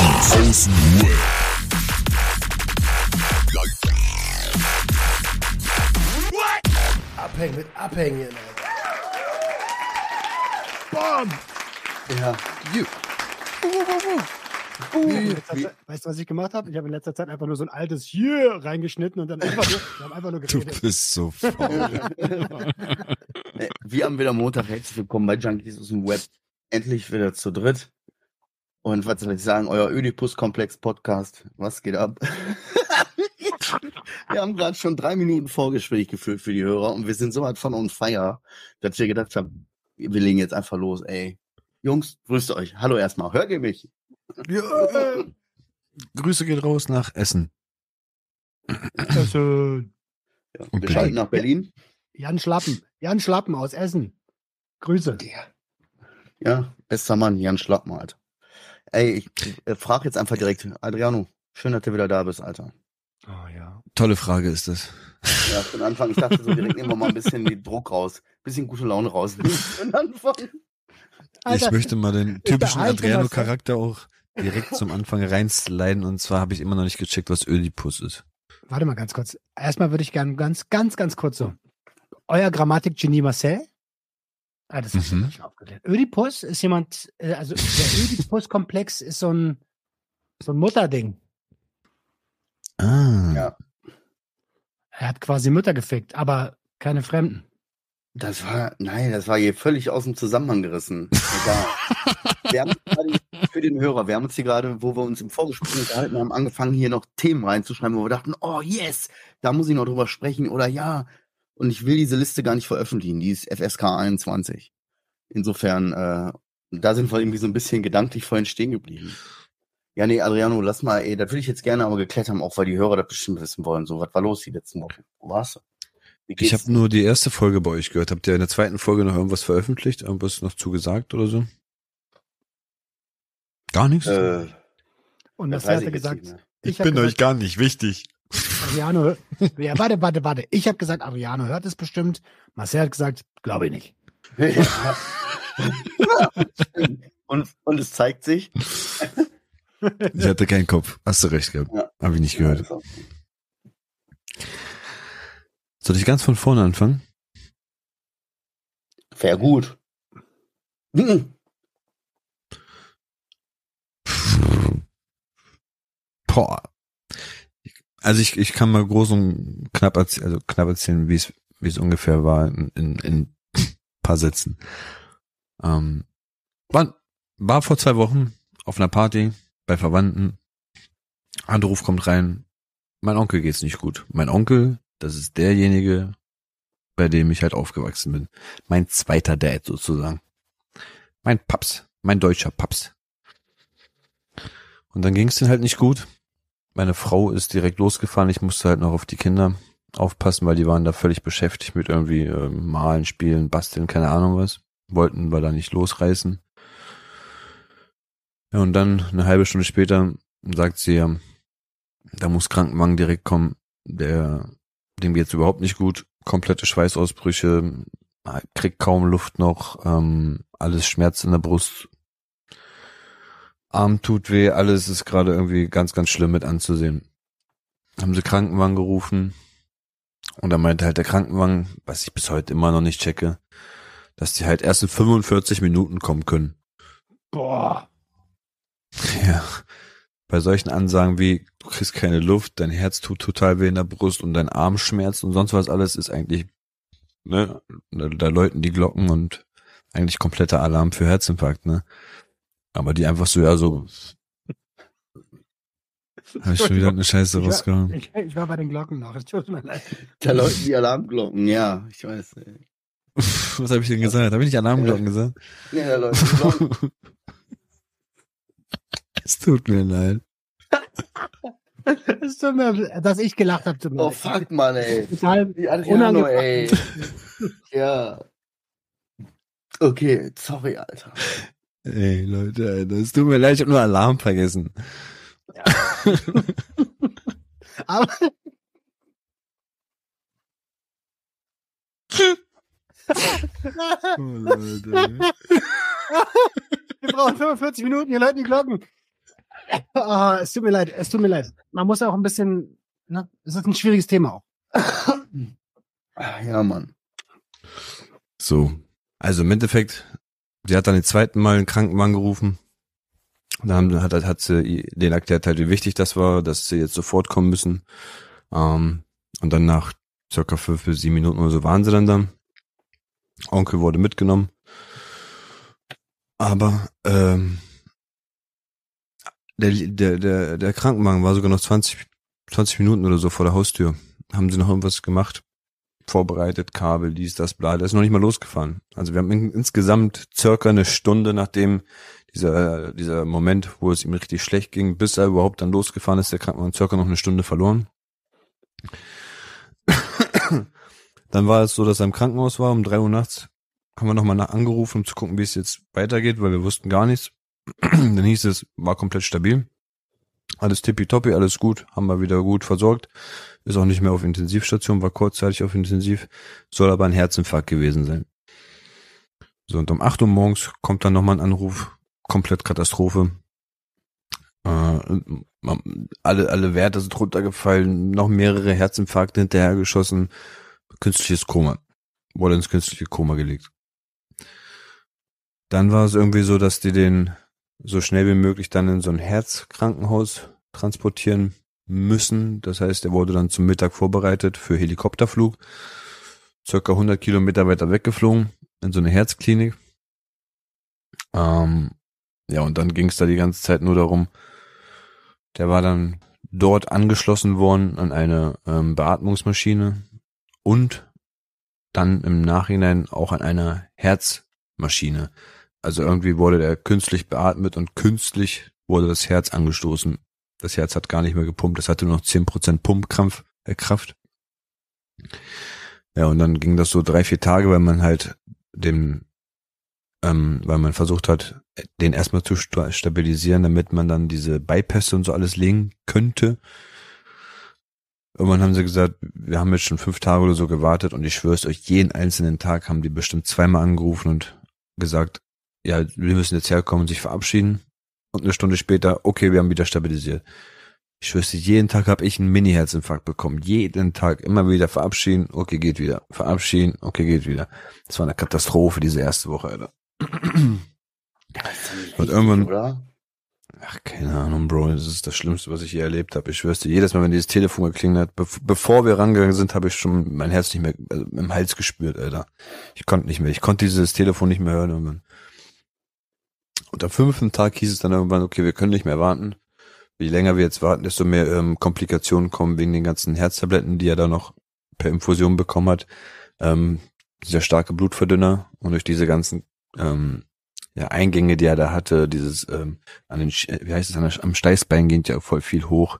Junkies aus dem Web. Abhängen mit Abhängen. Bam! Ja. You. Zeit- Weißt du, was ich gemacht habe? Ich habe in letzter Zeit einfach nur so ein altes hier reingeschnitten und dann einfach nur, wir haben einfach nur Du geredet. bist so faul. Wir haben wieder Montag. Herzlich willkommen bei Junkies aus dem Web. Endlich wieder zu dritt. Und was soll ich sagen? Euer Oedipus-Komplex-Podcast. Was geht ab? wir haben gerade schon drei Minuten Vorgespräch geführt für die Hörer und wir sind so weit von on fire, dass wir gedacht haben, wir legen jetzt einfach los, ey. Jungs, grüßt euch. Hallo erstmal. Hört ihr mich? Ja. Grüße geht raus nach Essen. Äh, Ja, Und wir schalten nach Berlin. Jan Schlappen. Jan Schlappen aus Essen. Grüße. Ja, bester Mann, Jan Schlappen, Alter. Ey, ich äh, frage jetzt einfach direkt. Adriano, schön, dass du wieder da bist, Alter. Oh ja. Tolle Frage ist das. Ja, für den Anfang. Ich dachte so direkt nehmen wir mal ein bisschen den Druck raus. Bisschen gute Laune raus. Den Anfang. ich möchte mal den typischen Alter, Adriano-Charakter auch direkt zum Anfang reinsliden. Und zwar habe ich immer noch nicht gecheckt, was Ödipus ist. Warte mal ganz kurz. Erstmal würde ich gerne ganz, ganz, ganz kurz so. Euer Grammatik-Genie Marcel? Ah, das ist Mhm. mhm. schon aufgeklärt. Ödipus ist jemand, äh, also der Ödipus-Komplex ist so ein, so ein Mutterding. Ah. Ja. Er hat quasi Mütter gefickt, aber keine Fremden. Das war, nein, das war hier völlig aus dem Zusammenhang gerissen. Egal. wir haben gerade, für den Hörer, wir haben uns hier gerade, wo wir uns im Vorgespräch unterhalten haben, angefangen, hier noch Themen reinzuschreiben, wo wir dachten, oh yes, da muss ich noch drüber sprechen oder ja. Und ich will diese Liste gar nicht veröffentlichen, die ist FSK 21. Insofern, äh, da sind wir irgendwie so ein bisschen gedanklich vorhin stehen geblieben. Ja, nee, Adriano, lass mal, ey, das würde ich jetzt gerne aber geklärt haben, auch weil die Hörer das bestimmt wissen wollen. So, was war los die letzten Wochen? Wo warst du? Ich habe nur die erste Folge bei euch gehört. Habt ihr in der zweiten Folge noch irgendwas veröffentlicht? Irgendwas noch zugesagt oder so? Gar nichts? Äh, Und das das hat er ich gesagt. mehr. Ich hab gesagt, gar nicht wichtig. Adriano, ja, warte, warte, warte. Ich habe gesagt, Adriano hört es bestimmt. Marcel hat gesagt, glaube ich nicht. Ja. und, und es zeigt sich. Ich hatte keinen Kopf. Hast du recht gehabt. Ja. Habe ich nicht gehört. Soll ich ganz von vorne anfangen? Wäre gut. Hm. Boah. Also ich, ich kann mal groß und knapp erzählen, also knapp erzählen, wie es, wie es ungefähr war in, in, in paar Sätzen. Ähm, war, war vor zwei Wochen auf einer Party bei Verwandten. Anruf kommt rein. Mein Onkel geht's nicht gut. Mein Onkel, das ist derjenige, bei dem ich halt aufgewachsen bin. Mein zweiter Dad sozusagen. Mein Paps, mein deutscher Paps. Und dann ging's denen halt nicht gut. Meine Frau ist direkt losgefahren. Ich musste halt noch auf die Kinder aufpassen, weil die waren da völlig beschäftigt mit irgendwie äh, malen, spielen, basteln, keine Ahnung was. Wollten wir da nicht losreißen. Ja, und dann eine halbe Stunde später sagt sie, ja, da muss Krankenwagen direkt kommen. Der, dem geht's überhaupt nicht gut. Komplette Schweißausbrüche, kriegt kaum Luft noch, ähm, alles Schmerz in der Brust. Arm tut weh, alles ist gerade irgendwie ganz, ganz schlimm mit anzusehen. Haben sie Krankenwagen gerufen. Und dann meinte halt der Krankenwagen, was ich bis heute immer noch nicht checke, dass die halt erst in 45 Minuten kommen können. Boah. Ja. Bei solchen Ansagen wie, du kriegst keine Luft, dein Herz tut total weh in der Brust und dein Arm schmerzt und sonst was alles ist eigentlich, ne, da, da läuten die Glocken und eigentlich kompletter Alarm für Herzinfarkt, ne. Aber die einfach so, ja, so. Hab ich schon wieder eine Scheiße Ich war, rausgehauen. ich, ich war bei den Glocken noch. Es tut mir leid. Da läuten die Alarmglocken, ja, ich weiß. ey. Was habe ich denn gesagt? Habe ich nicht Alarmglocken gesagt? Ja, da läuten die Glocken. Es tut mir leid. Es tut mir, dass ich gelacht habe. tut mir Oh leid. fuck, Mann, ey. Total Die Adriano, ey. Ja. Okay, sorry, Alter. Ey, Leute, es tut mir leid, ich habe nur Alarm vergessen. Aber Oh, Leute. wir brauchen 45 Minuten, hier läuten die Glocken. Ah, es tut mir leid, es tut mir leid. Man muss auch ein bisschen, ne? Es ist ein schwieriges Thema auch. Ah, Ja, Mann. So. Also im Endeffekt, sie hat dann den zweiten Mal einen Krankenwagen gerufen. Dann hat, hat, hat sie den erklärt halt, wie wichtig das war, dass sie jetzt sofort kommen müssen. Ähm, und dann nach circa fünf bis sieben Minuten oder so waren sie dann da. Onkel wurde mitgenommen. Aber ähm, der, der, der, der Krankenwagen war sogar noch 20, 20 Minuten oder so vor der Haustür. Haben sie noch irgendwas gemacht? Vorbereitet, Kabel, dies, das, bla. Der ist noch nicht mal losgefahren. Also wir haben in, insgesamt circa eine Stunde, nachdem dieser, dieser Moment, wo es ihm richtig schlecht ging, bis er überhaupt dann losgefahren ist, der Krankenwagen circa noch eine Stunde verloren. Dann war es so, dass er im Krankenhaus war, um drei Uhr nachts. Haben wir nochmal nach angerufen, um zu gucken, wie es jetzt weitergeht, weil wir wussten gar nichts. Dann hieß es, war komplett stabil. Alles tippitoppi, alles gut, haben wir wieder gut versorgt. Ist auch nicht mehr auf Intensivstation, war kurzzeitig auf Intensiv, soll aber ein Herzinfarkt gewesen sein. So, und um 8 Uhr morgens kommt dann nochmal ein Anruf, komplett Katastrophe. Äh, alle, alle Werte sind runtergefallen, noch mehrere Herzinfarkte hinterhergeschossen, künstliches Koma. Wurde ins künstliche Koma gelegt. Dann war es irgendwie so, dass die den so schnell wie möglich dann in so ein Herzkrankenhaus transportieren müssen. Das heißt, er wurde dann zum Mittag vorbereitet für Helikopterflug. Circa 100 Kilometer weiter weggeflogen in so eine Herzklinik. Ähm, ja, und dann ging es da die ganze Zeit nur darum, der war dann dort angeschlossen worden an eine ähm, Beatmungsmaschine und dann im Nachhinein auch an einer Herzmaschine. Also irgendwie wurde der künstlich beatmet und künstlich wurde das Herz angestoßen. Das Herz hat gar nicht mehr gepumpt, es hatte nur noch 10% Pumpkraft. Äh, Kraft. Ja, und dann ging das so drei, vier Tage, weil man halt dem, ähm, weil man versucht hat, den erstmal zu sta- stabilisieren, damit man dann diese Bypässe und so alles legen könnte. Irgendwann haben sie gesagt, wir haben jetzt schon fünf Tage oder so gewartet und ich schwör's euch, jeden einzelnen Tag haben die bestimmt zweimal angerufen und gesagt, ja, wir müssen jetzt herkommen und sich verabschieden. Und eine Stunde später, okay, wir haben wieder stabilisiert. Ich schwör's dir, jeden Tag habe ich einen Mini-Herzinfarkt bekommen. Jeden Tag immer wieder verabschieden, okay, geht wieder. Verabschieden, okay, geht wieder. Das war eine Katastrophe, diese erste Woche, Alter. Und irgendwann- Oder? Ach, keine Ahnung, Bro. Das ist das Schlimmste, was ich je erlebt habe. Ich schwör's dir, jedes Mal, wenn dieses Telefon geklingelt hat, bev bevor wir rangegangen sind, habe ich schon mein Herz nicht mehr also im Hals gespürt, Alter. Ich konnte nicht mehr. Ich konnte dieses Telefon nicht mehr hören irgendwann. Und am fünften Tag hieß es dann irgendwann, okay, wir können nicht mehr warten. Je länger wir jetzt warten, desto mehr ähm, Komplikationen kommen wegen den ganzen Herztabletten, die er da noch per Infusion bekommen hat. Ähm, dieser starke Blutverdünner und durch diese ganzen ähm, ja, Eingänge, die er da hatte, dieses ähm, an den, wie heißt es, an der, am Steißbein geht ja voll viel hoch,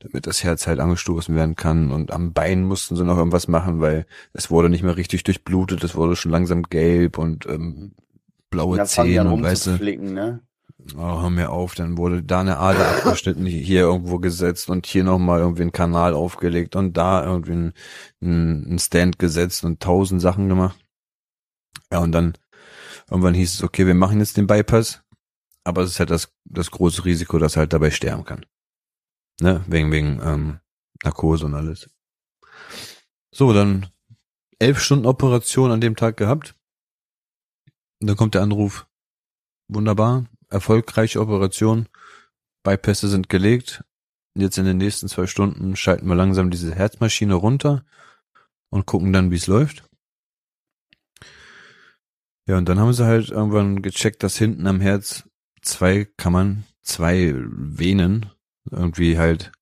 damit das Herz halt angestoßen werden kann. Und am Bein mussten sie noch irgendwas machen, weil es wurde nicht mehr richtig durchblutet, es wurde schon langsam gelb und ähm, blaue Zähne und weißt du, ne? oh, hör mir auf, dann wurde da eine Ader abgeschnitten, hier irgendwo gesetzt und hier nochmal irgendwie ein Kanal aufgelegt und da irgendwie ein, ein, ein Stand gesetzt und tausend Sachen gemacht. Ja, und dann irgendwann hieß es, okay, wir machen jetzt den Bypass, aber es ist halt das, das große Risiko, dass er halt dabei sterben kann. Ne, wegen, wegen ähm, Narkose und alles. So, dann elf Stunden Operation an dem Tag gehabt. Und dann kommt der Anruf, wunderbar, erfolgreiche Operation, Bypässe sind gelegt. Jetzt in den nächsten zwei Stunden schalten wir langsam diese Herzmaschine runter und gucken dann, wie es läuft. Ja, und dann haben sie halt irgendwann gecheckt, dass hinten am Herz zwei Kammern, zwei Venen irgendwie halt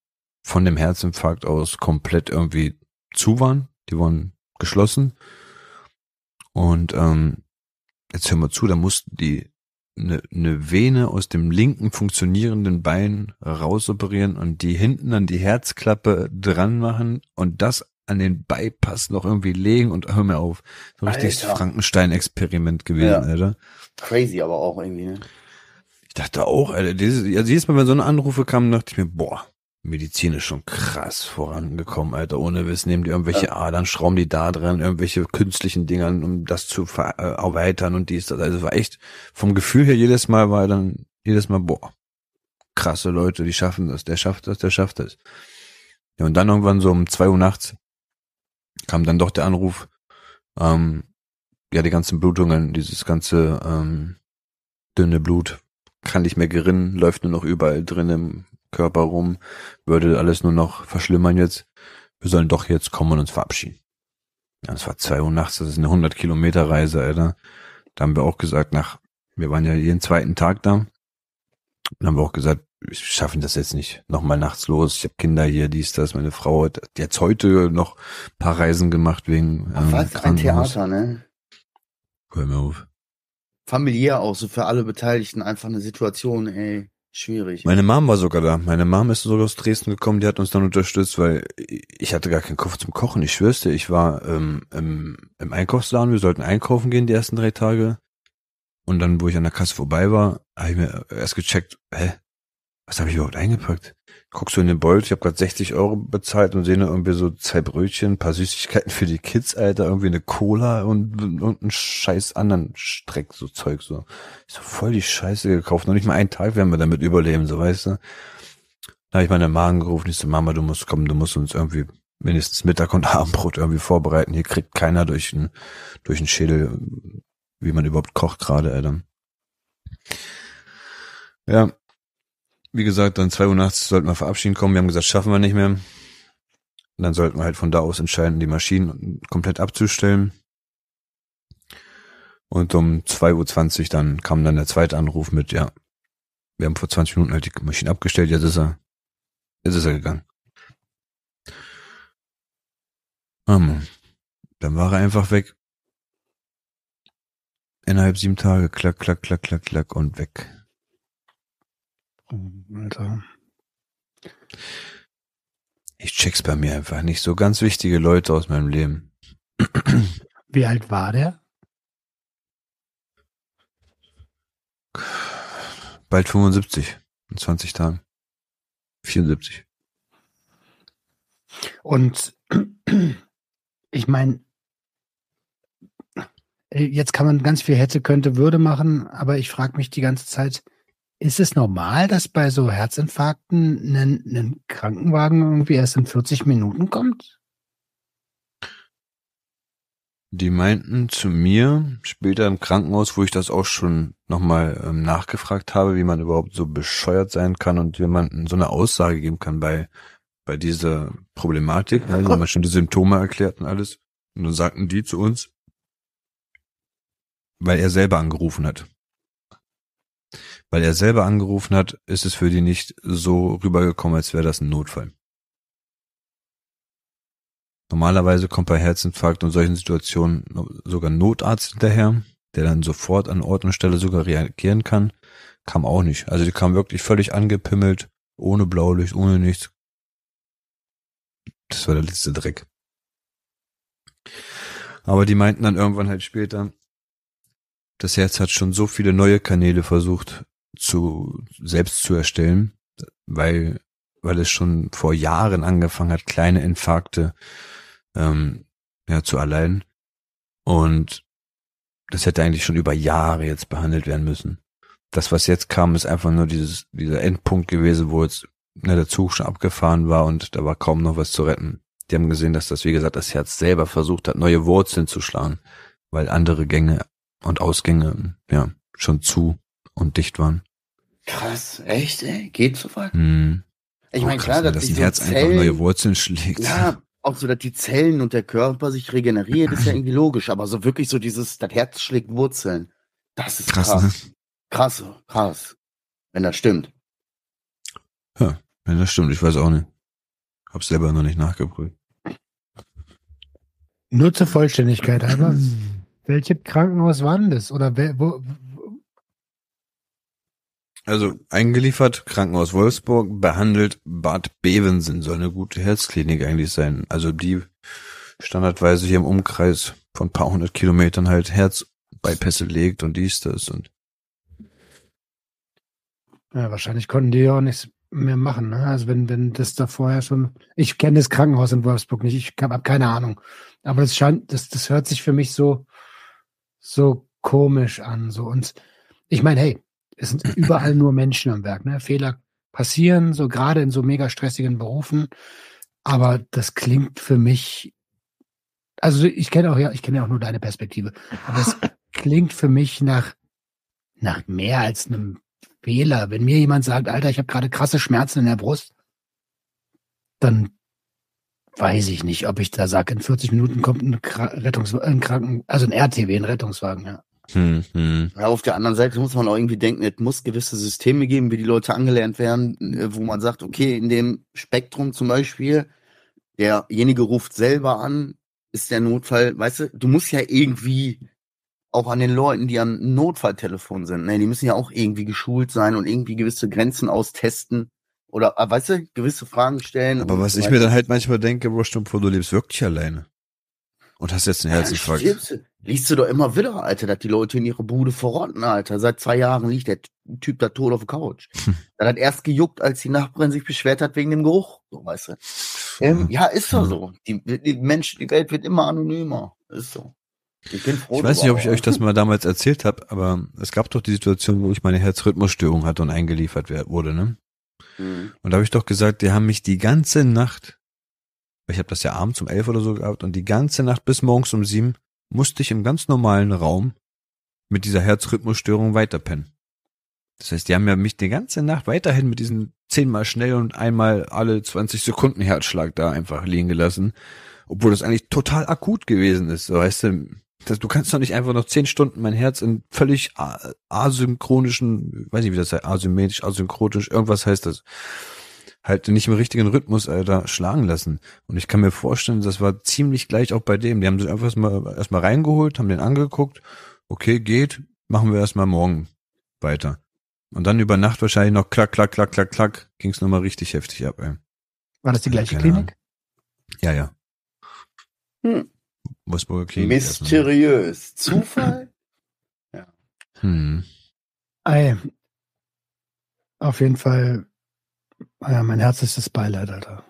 von dem Herzinfarkt aus komplett irgendwie zu waren. Die waren geschlossen. Und ähm, jetzt hören wir zu, da mussten die eine, eine Vene aus dem linken funktionierenden Bein rausoperieren und die hinten an die Herzklappe dran machen und das an den Bypass noch irgendwie legen und hör mir auf. So ein richtiges. Frankenstein-Experiment gewesen, Ja. Alter. Crazy aber auch irgendwie, ne? Ich dachte auch, Alter, dieses, also jedes Mal, wenn so eine Anrufe kamen, dachte ich mir, boah, Medizin ist schon krass vorangekommen, Alter. Ohne Wissen nehmen die irgendwelche Adern, schrauben die da dran, irgendwelche künstlichen Dingern, um das zu ver äh, erweitern und dies, das. Also war echt, vom Gefühl her jedes Mal war dann, jedes Mal, boah, krasse Leute, die schaffen das, der schafft das, der schafft das. Ja, und dann irgendwann so um zwei Uhr nachts kam dann doch der Anruf, ähm, ja, die ganzen Blutungen, dieses ganze ähm, dünne Blut kann nicht mehr gerinnen, läuft nur noch überall drin im Körper rum, würde alles nur noch verschlimmern jetzt. Wir sollen doch jetzt kommen und uns verabschieden. Ja, es war zwei Uhr nachts, das ist eine 100 Kilometer Reise, Alter. Da haben wir auch gesagt, nach, wir waren ja jeden zweiten Tag da. Dann haben wir auch gesagt, wir schaffen das jetzt nicht. Nochmal nachts los. Ich habe Kinder hier, dies, das. Meine Frau hat jetzt heute noch paar Reisen gemacht wegen ähm, Was ein Theater, ne? Hör mir auf. Familiär auch, so für alle Beteiligten einfach eine Situation, ey, schwierig. Meine Mom war sogar da. Meine Mom ist sogar aus Dresden gekommen, die hat uns dann unterstützt, weil ich hatte gar keinen Kopf zum Kochen. Ich schwör's dir, ich war ähm, im, im Einkaufsladen, wir sollten einkaufen gehen die ersten drei Tage. Und dann, wo ich an der Kasse vorbei war, habe ich mir erst gecheckt, hä, was habe ich überhaupt eingepackt? Guckst du in den Beutel, ich habe gerade 60 Euro bezahlt und sehe nur irgendwie so zwei Brötchen, ein paar Süßigkeiten für die Kids, Alter, irgendwie eine Cola und, und einen scheiß anderen Streck, so Zeug, so. Ich so voll die Scheiße gekauft. Noch nicht mal einen Tag werden wir damit überleben, so weißt du. Da habe ich meine Magen gerufen, ich so, Mama, du musst kommen, du musst uns irgendwie mindestens Mittag und Abendbrot irgendwie vorbereiten. Hier kriegt keiner durch den, durch den Schädel, wie man überhaupt kocht gerade, Alter. Ja, wie gesagt, dann zwei Uhr nachts sollten wir verabschieden kommen. Wir haben gesagt, schaffen wir nicht mehr. Und dann sollten wir halt von da aus entscheiden, die Maschinen komplett abzustellen. Und um 2.20 Uhr dann kam dann der zweite Anruf mit, ja, wir haben vor 20 Minuten halt die Maschine abgestellt, jetzt ist er, jetzt ist er gegangen. Um, dann war er einfach weg. Innerhalb sieben Tage, klack, klack, klack, klack, klack und weg. Alter. Ich check's bei mir einfach nicht. So ganz wichtige Leute aus meinem Leben. Wie alt war der? Bald 75. In 20 Tagen. 74. Und ich meine, jetzt kann man ganz viel hätte, könnte, würde machen, aber ich frage mich die ganze Zeit, ist es normal, dass bei so Herzinfarkten ein, ein Krankenwagen irgendwie erst in 40 Minuten kommt? Die meinten zu mir später im Krankenhaus, wo ich das auch schon nochmal ähm, nachgefragt habe, wie man überhaupt so bescheuert sein kann und man so eine Aussage geben kann bei, bei dieser Problematik. Also haben wir schon die Symptome erklärt und alles. Und dann sagten die zu uns, weil er selber angerufen hat weil er selber angerufen hat, ist es für die nicht so rübergekommen, als wäre das ein Notfall. Normalerweise kommt bei Herzinfarkt und solchen Situationen sogar Notarzt hinterher, der dann sofort an Ort und Stelle sogar reagieren kann. Kam auch nicht. Also die kam wirklich völlig angepimmelt, ohne Blaulicht, ohne nichts. Das war der letzte Dreck. Aber die meinten dann irgendwann halt später, das Herz hat schon so viele neue Kanäle versucht zu selbst zu erstellen, weil weil es schon vor Jahren angefangen hat, kleine Infarkte ähm, ja, zu erleiden. Und das hätte eigentlich schon über Jahre jetzt behandelt werden müssen. Das, was jetzt kam, ist einfach nur dieses, dieser Endpunkt gewesen, wo jetzt ne, der Zug schon abgefahren war und da war kaum noch was zu retten. Die haben gesehen, dass das, wie gesagt, das Herz selber versucht hat, neue Wurzeln zu schlagen, weil andere Gänge und Ausgänge ja schon zu und dicht waren. Krass, echt, ey? Geht so weit? Hm. Ich meine, klar, dass das ein so Herz Zellen, einfach neue Wurzeln schlägt. Ja, auch so, dass die Zellen und der Körper sich regeneriert, ist ja irgendwie logisch, aber so wirklich so dieses, das Herz schlägt Wurzeln. Das ist krass. Krass, ne? krass, krass. Wenn das stimmt. Ja, wenn das stimmt, ich weiß auch nicht. Hab's selber noch nicht nachgeprüft. Nur zur Vollständigkeit, aber welche Krankenhaus war denn das? Oder wer, wo, also eingeliefert, Krankenhaus Wolfsburg, behandelt Bad Bevensen, soll eine gute Herzklinik eigentlich sein. Also die standardweise hier im Umkreis von paar hundert Kilometern halt Herzbypässe legt und dies, das und. Ja, wahrscheinlich konnten die ja auch nichts mehr machen. Ne? Also wenn, wenn das da vorher schon, ich kenne das Krankenhaus in Wolfsburg nicht, ich habe keine Ahnung. Aber das scheint, das, das hört sich für mich so, so komisch an. So und ich meine, hey, es sind überall nur Menschen am Werk. Ne? Fehler passieren, so gerade in so mega stressigen Berufen. Aber das klingt für mich, also ich kenne auch ja, ich kenne ja auch nur deine Perspektive. Aber es klingt für mich nach, nach mehr als einem Fehler. Wenn mir jemand sagt, Alter, ich habe gerade krasse Schmerzen in der Brust, dann weiß ich nicht, ob ich da sage, in 40 Minuten kommt ein Rettungs ein Kranken, also ein RTW, ein Rettungswagen, ja. Hm, hm. Ja, auf der anderen Seite muss man auch irgendwie denken, es muss gewisse Systeme geben, wie die Leute angelernt werden, äh, wo man sagt, okay, in dem Spektrum zum Beispiel, derjenige ruft selber an, ist der Notfall, weißt du, du musst ja irgendwie auch an den Leuten, die am Notfalltelefon sind, ne, die müssen ja auch irgendwie geschult sein und irgendwie gewisse Grenzen austesten oder, äh, weißt du, gewisse Fragen stellen. Aber was ich mir dann halt manchmal denke, Bro, vor, du lebst wirklich alleine. Und hast jetzt einen Herzinfarkt. Ja, liest du doch immer wieder, Alter, dass die Leute in ihre Bude verrotten, Alter. Seit zwei Jahren liegt der Typ da tot auf der Couch. Hm. Dann hat erst gejuckt, als die Nachbarin sich beschwert hat wegen dem Geruch. So, weißt du. Ähm, ja, ist doch so. Die, die Menschen, die Welt wird immer anonymer. Ist so. Ich bin froh. Ich weiß nicht, ob ich euch das mal damals erzählt habe, aber es gab doch die Situation, wo ich meine Herzrhythmusstörung hatte und eingeliefert wurde, ne? Mhm. Und da habe ich doch gesagt, die haben mich die ganze Nacht, ich habe das ja abends um elf oder so gehabt, und die ganze Nacht bis morgens um sieben musste ich im ganz normalen Raum mit dieser Herzrhythmusstörung weiterpennen. Das heißt, die haben ja mich die ganze Nacht weiterhin mit diesen zehnmal schnell und einmal alle 20 Sekunden Herzschlag da einfach liegen gelassen, obwohl das eigentlich total akut gewesen ist. So weißt du, das, du kannst doch nicht einfach noch zehn Stunden mein Herz in völlig asynchronischen, weiß nicht wie das heißt, asymmetrisch, asynchronisch, irgendwas heißt das, halt nicht im richtigen Rhythmus, Alter, schlagen lassen. Und ich kann mir vorstellen, das war ziemlich gleich auch bei dem. Die haben sich einfach erstmal, erstmal reingeholt, haben den angeguckt, okay, geht, machen wir erstmal morgen weiter. Und dann über Nacht wahrscheinlich noch klack, klack, klack, klack, klack, ging's nochmal richtig heftig ab, ey. War das die gleiche Keine Klinik? Ja, ja. Hm. Wolfsburger Klinik. Mysteriös. Zufall? ja. Hm. Ey. Auf jeden Fall, ja, mein herzlichstes Beileid, Alter.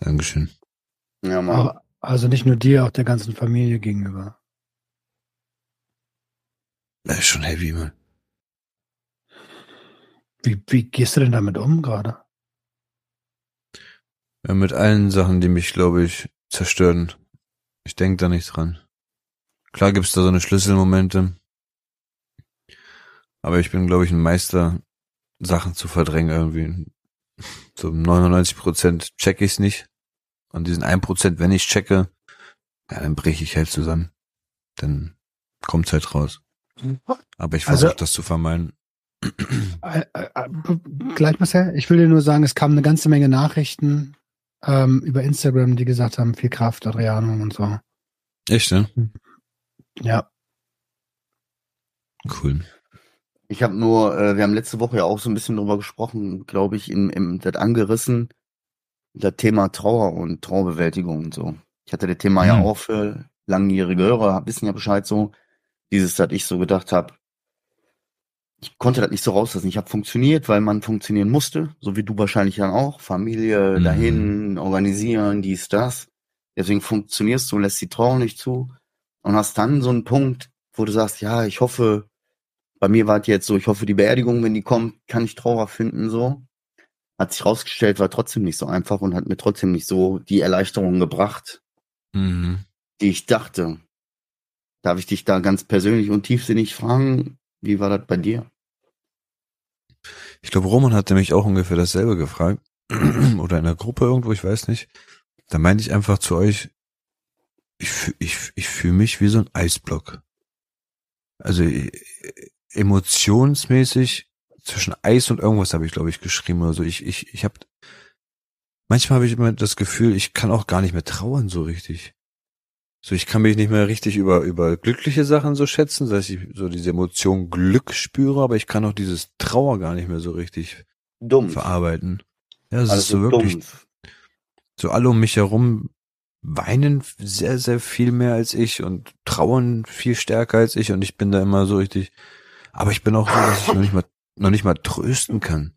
Dankeschön. Ja, Mann. also nicht nur dir, auch der ganzen Familie gegenüber. Das ist schon heavy, Mann. Wie, wie gehst du denn damit um gerade? Ja, mit allen Sachen, die mich, glaube ich, zerstören. Ich denke da nicht dran. Klar gibt's da so eine Schlüsselmomente. Aber ich bin, glaube ich, ein Meister, Sachen zu verdrängen irgendwie. So 99 Prozent check ich's nicht. Und diesen 1 Prozent, wenn ich checke, ja, dann breche ich halt zusammen. Dann kommt's halt raus. Aber ich versuche also, das zu vermeiden. Äh, äh, äh, gleich, Marcel, ich will dir nur sagen, es kamen eine ganze Menge Nachrichten ähm, über Instagram, die gesagt haben, viel Kraft, Adriano und so. Echt, ne? Ja. Cool. Ich habe nur, äh, wir haben letzte Woche ja auch so ein bisschen drüber gesprochen, glaube ich, im, im das angerissen, das Thema Trauer und Trauerbewältigung und so. Ich hatte das Thema mhm. ja auch für langjährige Hörer, wissen ja Bescheid so. Dieses, dass ich so gedacht habe, ich konnte das nicht so rauslassen. Ich habe funktioniert, weil man funktionieren musste, so wie du wahrscheinlich dann auch. Familie mhm. dahin, organisieren, dies, das. Deswegen funktionierst du, lässt die Trauer nicht zu und hast dann so einen Punkt, wo du sagst, ja, ich hoffe, bei mir war es jetzt so, ich hoffe, die Beerdigung, wenn die kommt, kann ich Trauer finden, so. Hat sich rausgestellt, war trotzdem nicht so einfach und hat mir trotzdem nicht so die Erleichterung gebracht, mhm. die ich dachte. Darf ich dich da ganz persönlich und tiefsinnig fragen, wie war das bei dir? Ich glaube, Roman hat nämlich auch ungefähr dasselbe gefragt. Oder in der Gruppe irgendwo, ich weiß nicht. Da meinte ich einfach zu euch, ich, ich, ich fühle mich wie so ein Eisblock. Also äh, emotionsmäßig zwischen Eis und irgendwas habe ich, glaube ich, geschrieben oder so. Ich, ich, ich habe manchmal habe ich immer das Gefühl, ich kann auch gar nicht mehr trauern so richtig. So, ich kann mich nicht mehr richtig über, über glückliche Sachen so schätzen, dass ich so diese Emotion Glück spüre, aber ich kann auch dieses Trauer gar nicht mehr so richtig dumm verarbeiten. Ja, es also ist so wirklich, dumpf. so alle um mich herum weinen sehr, sehr viel mehr als ich und trauern viel stärker als ich und ich bin da immer so richtig, aber ich bin auch so, dass ich noch nicht mal, noch nicht mal trösten kann.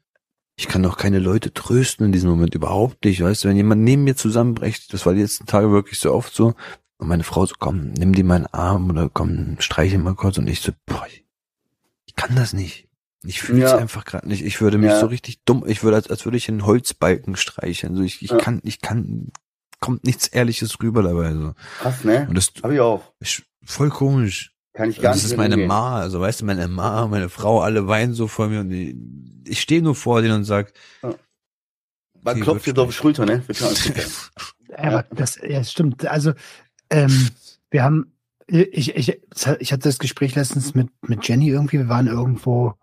Ich kann doch keine Leute trösten in diesem Moment überhaupt nicht, weißt du, wenn jemand neben mir zusammenbricht, das war die letzten Tage wirklich so oft so, und meine Frau so, komm, nimm die meinen Arm oder komm, streiche mal kurz. Und ich so, boah, ich kann das nicht. Ich fühle es Ja. einfach gerade nicht. Ich würde mich Ja. so richtig dumm, ich würde, als, als würde ich einen Holzbalken streicheln. So, ich, ich kann, ich, ich Ja. kann, ich kann, kommt nichts Ehrliches rüber dabei. So. Krass, ne? Und das Hab ich auch. ist voll komisch. Kann ich gar das nicht ist mit meine. Ma, also weißt du, meine Ma, meine Frau, alle weinen so vor mir und ich, ich stehe nur vor denen und sag, Man Die klopft dir so auf die Schulter, ne? Ja, aber das, ja, das stimmt. Also, ähm, wir haben, ich, ich, ich hatte das Gespräch letztens mit, mit Jenny irgendwie. Wir waren irgendwo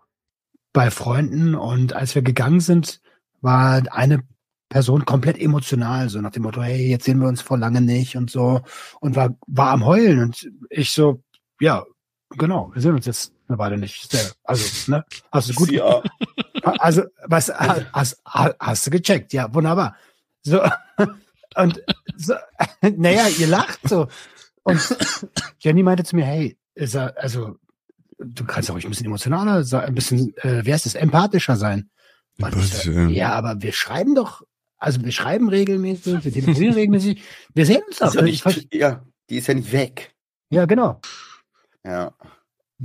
bei Freunden und als wir gegangen sind, war eine Person komplett emotional, so nach dem Motto, hey, jetzt sehen wir uns vor lange nicht und so und war, war am Heulen und ich so, ja, genau, wir sehen uns jetzt eine Weile nicht. Also, ne, hast du gut, Ja. also, was hast, hast, hast du gecheckt? Ja, wunderbar. So, und so, naja, ihr lacht so. Und Jenny meinte zu mir, hey, ist er, also, du kannst auch ein bisschen emotionaler sein, ein bisschen, äh, wie heißt es, empathischer sein. So, Ja. ja, aber wir schreiben doch, also wir schreiben regelmäßig, wir telefonieren regelmäßig, wir sehen uns doch. Ist nicht, ja, die ist ja nicht weg. ja, genau. Ja.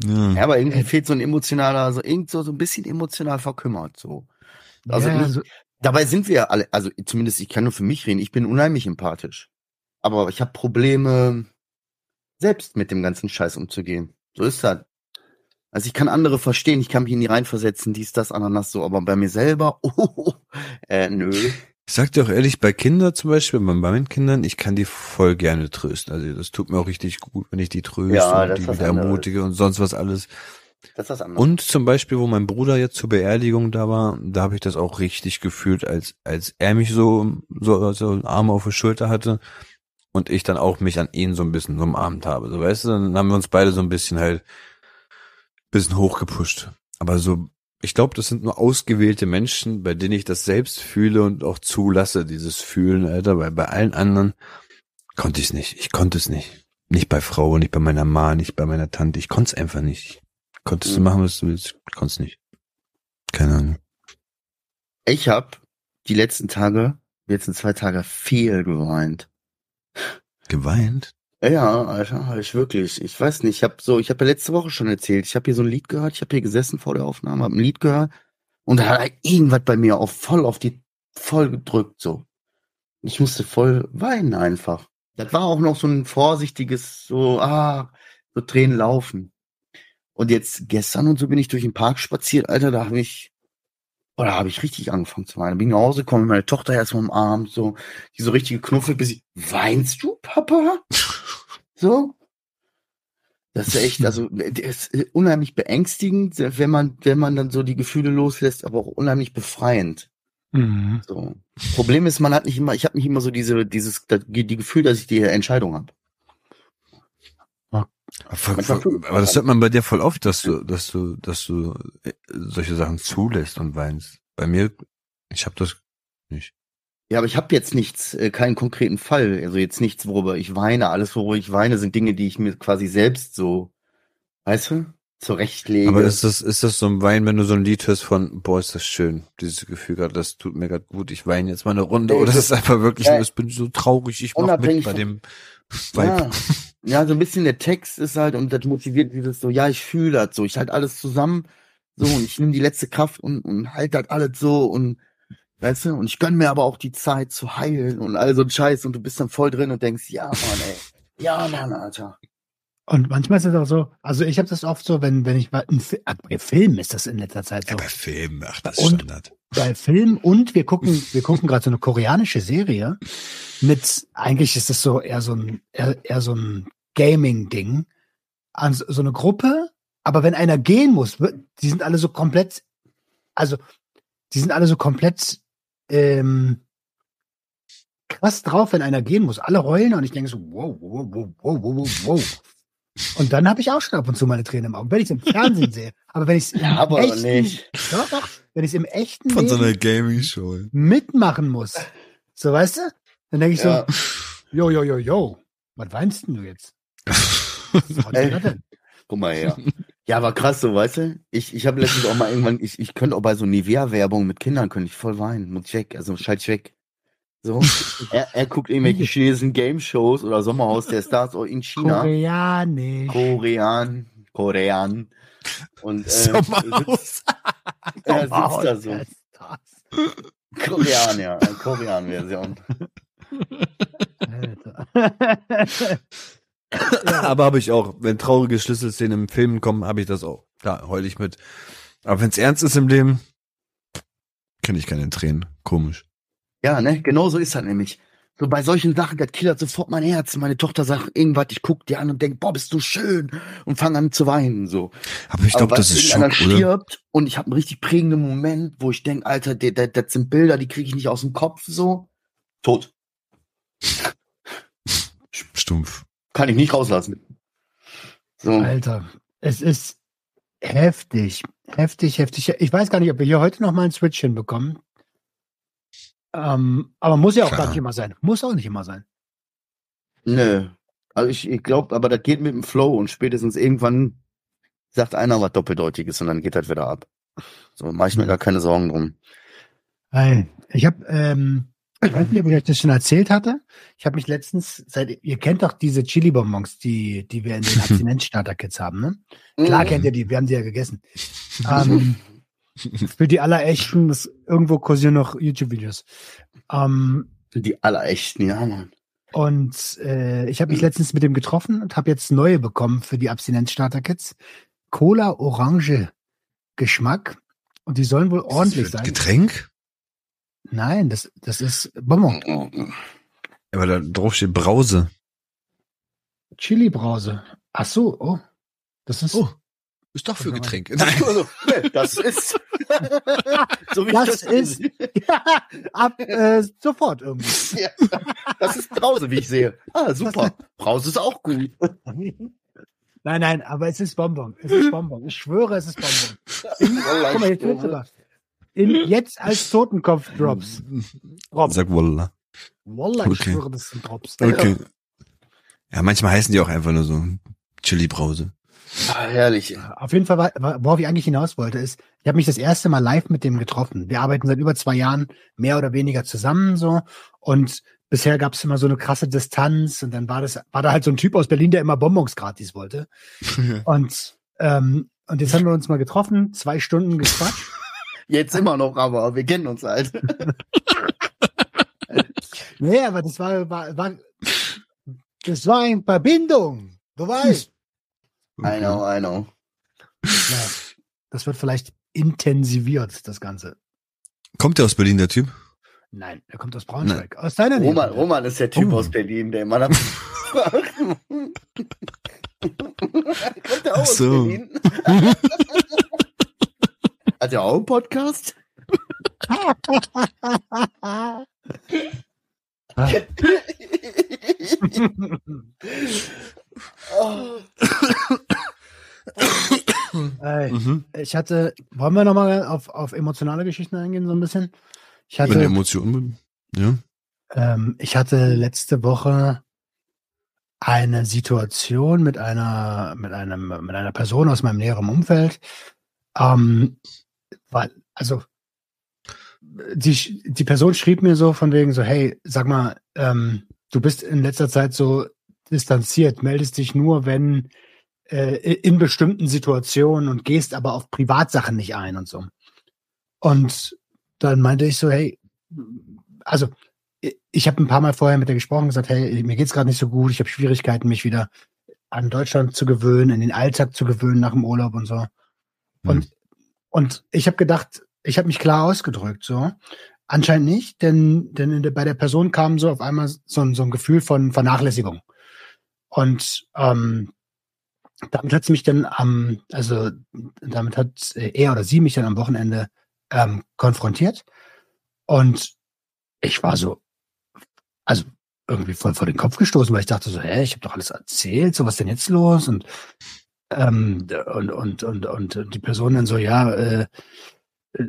ja. ja aber irgendwie Äh. fehlt so ein emotionaler, so irgend so, so ein bisschen emotional verkümmert, so. Also ja, nicht- so, Dabei sind wir ja alle, also zumindest ich kann nur für mich reden, ich bin unheimlich empathisch. Aber ich habe Probleme, selbst mit dem ganzen Scheiß umzugehen. So ist das. Also ich kann andere verstehen, ich kann mich in die reinversetzen, dies, das, ananas, so, aber bei mir selber, oh, äh, nö. Ich sag dir auch ehrlich, bei Kindern zum Beispiel, bei meinen Kindern, ich kann die voll gerne trösten. Also das tut mir auch richtig gut, wenn ich die tröste Ja, und die wieder ermutige und sonst was alles. Das ist was anderes. Und zum Beispiel, wo mein Bruder jetzt zur Beerdigung da war, da habe ich das auch richtig gefühlt, als als er mich so so so einen Arm auf die Schulter hatte und ich dann auch mich an ihn so ein bisschen umarmt habe. So weißt du, dann haben wir uns beide so ein bisschen halt bisschen hochgepusht. Aber so, ich glaube, das sind nur ausgewählte Menschen, bei denen ich das selbst fühle und auch zulasse, dieses Fühlen, Alter. Weil bei allen anderen konnte ich es nicht. Ich konnte es nicht. Nicht bei Frau, nicht bei meiner Ma, nicht bei meiner Tante. Ich konnte es einfach nicht. Konntest du Mhm. machen, was du willst. Ich konnte es nicht. Keine Ahnung. Ich habe die letzten Tage, die letzten zwei Tage viel geweint. Geweint? Ja, Alter, ich wirklich. Ich weiß nicht, ich habe so, ich habe ja letzte Woche schon erzählt, ich habe hier so ein Lied gehört, ich habe hier gesessen vor der Aufnahme, habe ein Lied gehört und da hat halt irgendwas bei mir auf voll auf die voll gedrückt so. Ich musste voll weinen einfach. Das war auch noch so ein vorsichtiges so ah, so Tränen laufen. Und jetzt gestern und so bin ich durch den Park spaziert, Alter, da habe ich oder habe ich richtig angefangen zu weinen. Bin nach Hause gekommen, meine Tochter erstmal am Arm, so, die so richtig geknuffelt, bis ich, weinst du, Papa? So? Das ist echt, also, das ist unheimlich beängstigend, wenn man, wenn man dann so die Gefühle loslässt, aber auch unheimlich befreiend. mhm. So. Problem ist, man hat nicht immer, ich habe nicht immer so diese, dieses, die Gefühl, dass ich die Entscheidung habe. Aber das hört man bei dir voll oft, dass du, dass du, dass du äh, solche Sachen zulässt und weinst. Bei mir, ich habe das nicht. Ja, aber ich habe jetzt nichts, äh, keinen konkreten Fall. Also jetzt nichts, worüber ich weine. Alles, worüber ich weine, sind Dinge, die ich mir quasi selbst so, weißt du, zurechtlege. Aber ist das, ist das so ein Wein, wenn du so ein Lied hörst von, boah, ist das schön, dieses Gefühl gerade, das tut mir gerade gut, ich weine jetzt mal eine Runde, oder das- das ist einfach wirklich, Ja. ich bin so traurig, ich mach mit bei dem ja. Vibe. ja, so ein bisschen der Text ist halt und das motiviert dieses so, ja, ich fühle das so, ich halt alles zusammen so und ich nehme die letzte Kraft und, und halt das alles so und weißt du, und ich gönn mir aber auch die Zeit zu heilen und all so ein Scheiß und du bist dann voll drin und denkst, ja, Mann, ey, ja, Mann, Alter. Und manchmal ist es auch so, also ich habe das oft so, wenn, wenn ich mal ein Fi- bei Filmen ist das in letzter Zeit so. Ja, bei Filmen, ach, das Und- Standard. bei Film und wir gucken, wir gucken gerade so eine koreanische Serie mit, eigentlich ist das so eher so ein, eher, eher so ein Gaming-Ding. An so so eine Gruppe, aber wenn einer gehen muss, die sind alle so komplett, also die sind alle so komplett ähm, krass drauf, wenn einer gehen muss. Alle heulen und ich denke so, wow, wow, wow, wow, wow, wow, wow. Und dann habe ich auch schon ab und zu meine Tränen im Auge, wenn ich es im Fernsehen sehe. Aber wenn ich es Ja, aber nicht. Doch, doch, wenn ich es im echten Von so einer Gaming-Show. mitmachen muss. So, weißt du? Dann denke ich Ja. so, jo, jo, jo, jo, was weinst denn du jetzt? Was Ey. ist das denn? Guck mal her. Ja, aber krass so, weißt du? Ich, ich habe letztens auch mal irgendwann, ich, ich könnte auch bei so Nivea-Werbung mit Kindern, könnte ich voll weinen. Muss ich weg, also schalte ich weg. So. er, er guckt irgendwelche chinesischen Game-Shows oder Sommerhaus der Stars in China. Koreanisch. Korean, Korean. Und äh, Sommerhaus. er sitzt da so. Korean, ja. äh, Korean-Version. Alter. Aber habe ich auch. Wenn traurige Schlüsselszenen im Film kommen, habe ich das auch. Da heul ich mit. Aber wenn es ernst ist im Leben, kenne ich keine Tränen. Komisch. Ja, ne, genau so ist das nämlich. So bei solchen Sachen, das killert sofort mein Herz. Meine Tochter sagt irgendwas, ich guck dir an und denk, boah, bist du schön und fange an zu weinen, so. Aber ich glaube, das ist Schock, oder? stirbt und ich habe einen richtig prägenden Moment, wo ich denk, Alter, das sind Bilder, die kriege ich nicht aus dem Kopf, so. Tot. Stumpf. Kann ich nicht rauslassen. So. Alter, es ist heftig, heftig, heftig. Ich weiß gar nicht, ob wir hier heute noch mal einen Switch hinbekommen. Ähm, aber muss ja auch Klar. gar nicht immer sein. Muss auch nicht immer sein. Nö. Also ich, ich glaube, aber das geht mit dem Flow und spätestens irgendwann sagt einer was Doppeldeutiges und dann geht das wieder ab. So, mach ich mir gar keine Sorgen drum. Ich habe, ähm, ich weiß nicht, ob ich euch das schon erzählt hatte. Ich habe mich letztens, seit, ihr kennt doch diese Chili-Bonbons, die, die wir in den Abstinenzstarter-Kits haben, ne? Klar Mhm. kennt ihr die, wir haben die ja gegessen. ähm, für die allerechten, das, irgendwo kursieren noch YouTube-Videos. Ähm, Die allerechten, ja, Mann. und äh, ich habe mich letztens mit dem getroffen und habe jetzt neue bekommen für die Abstinenzstarter-Kits. Cola Orange Geschmack. Und die sollen wohl ordentlich sein. Getränk? Nein, das, das ist Bonbon. Aber da drauf steht Brause. Chili-Brause. Ach so, oh. Das ist. Oh, ist doch für Getränk. Also, nee, das ist. so Das ich ist- Ja, ab äh, sofort irgendwie. Ja, das ist Brause, wie ich sehe. Ah, super. Brause ist auch gut. Nein, nein, aber es ist Bonbon. Es ist Bonbon. Ich schwöre, es ist Bonbon. In, guck mal, jetzt steht sogar. In, jetzt als Totenkopf-Drops. Drops. Sag Wallah. Wallah, ich Okay. schwöre, das sind Drops. Okay. Ja, manchmal heißen die auch einfach nur so Chili-Brause. Ah, herrlich. Auf jeden Fall, worauf ich eigentlich hinaus wollte, ist, ich habe mich das erste Mal live mit dem getroffen. Wir arbeiten seit über zwei Jahren mehr oder weniger zusammen so und bisher gab es immer so eine krasse Distanz und dann war das war da halt so ein Typ aus Berlin, der immer Bonbons gratis wollte und ähm, und jetzt haben wir uns mal getroffen, zwei Stunden gequatscht. Jetzt immer noch, aber wir kennen uns halt. nee, aber das war, war, war das war eine Verbindung. Du weißt. I know, I know. Ja, das wird vielleicht intensiviert, das Ganze. Kommt der aus Berlin, der Typ? Nein, er kommt aus Braunschweig. Aus deiner Nähe. Roman, Roman ist der Typ Oh. aus Berlin, der immer nach. Kommt der auch Ach aus so. Berlin? Hat er auch einen Podcast? Oh. Ey, Mhm. ich hatte, wollen wir nochmal auf, auf emotionale Geschichten eingehen, so ein bisschen? Ich Wenn hatte, Emotionen. Ja. ähm, ich hatte letzte Woche eine Situation mit einer, mit einem, mit einer Person aus meinem näheren Umfeld. Ähm, weil, also, die, die Person schrieb mir so von wegen so, hey, sag mal, ähm, du bist in letzter Zeit so distanziert, meldest dich nur, wenn äh, in bestimmten Situationen und gehst aber auf Privatsachen nicht ein und so. Und dann meinte ich so, hey, also ich- habe ein paar Mal vorher mit ihr gesprochen, gesagt, hey, mir geht's gerade nicht so gut, ich habe Schwierigkeiten, mich wieder an Deutschland zu gewöhnen, in den Alltag zu gewöhnen nach dem Urlaub und so. Und, und ich habe gedacht, ich habe mich klar ausgedrückt, so. Anscheinend nicht, denn, denn bei der Person kam so auf einmal so ein, so ein Gefühl von Vernachlässigung. Und ähm, damit hat sie mich dann am, also damit hat er oder sie mich dann am Wochenende ähm, konfrontiert. Und ich war so, also irgendwie voll vor den Kopf gestoßen, weil ich dachte so, hä, ich habe doch alles erzählt, so was denn jetzt los? Und ähm, und, und, und, und die Person dann so, ja, äh, äh,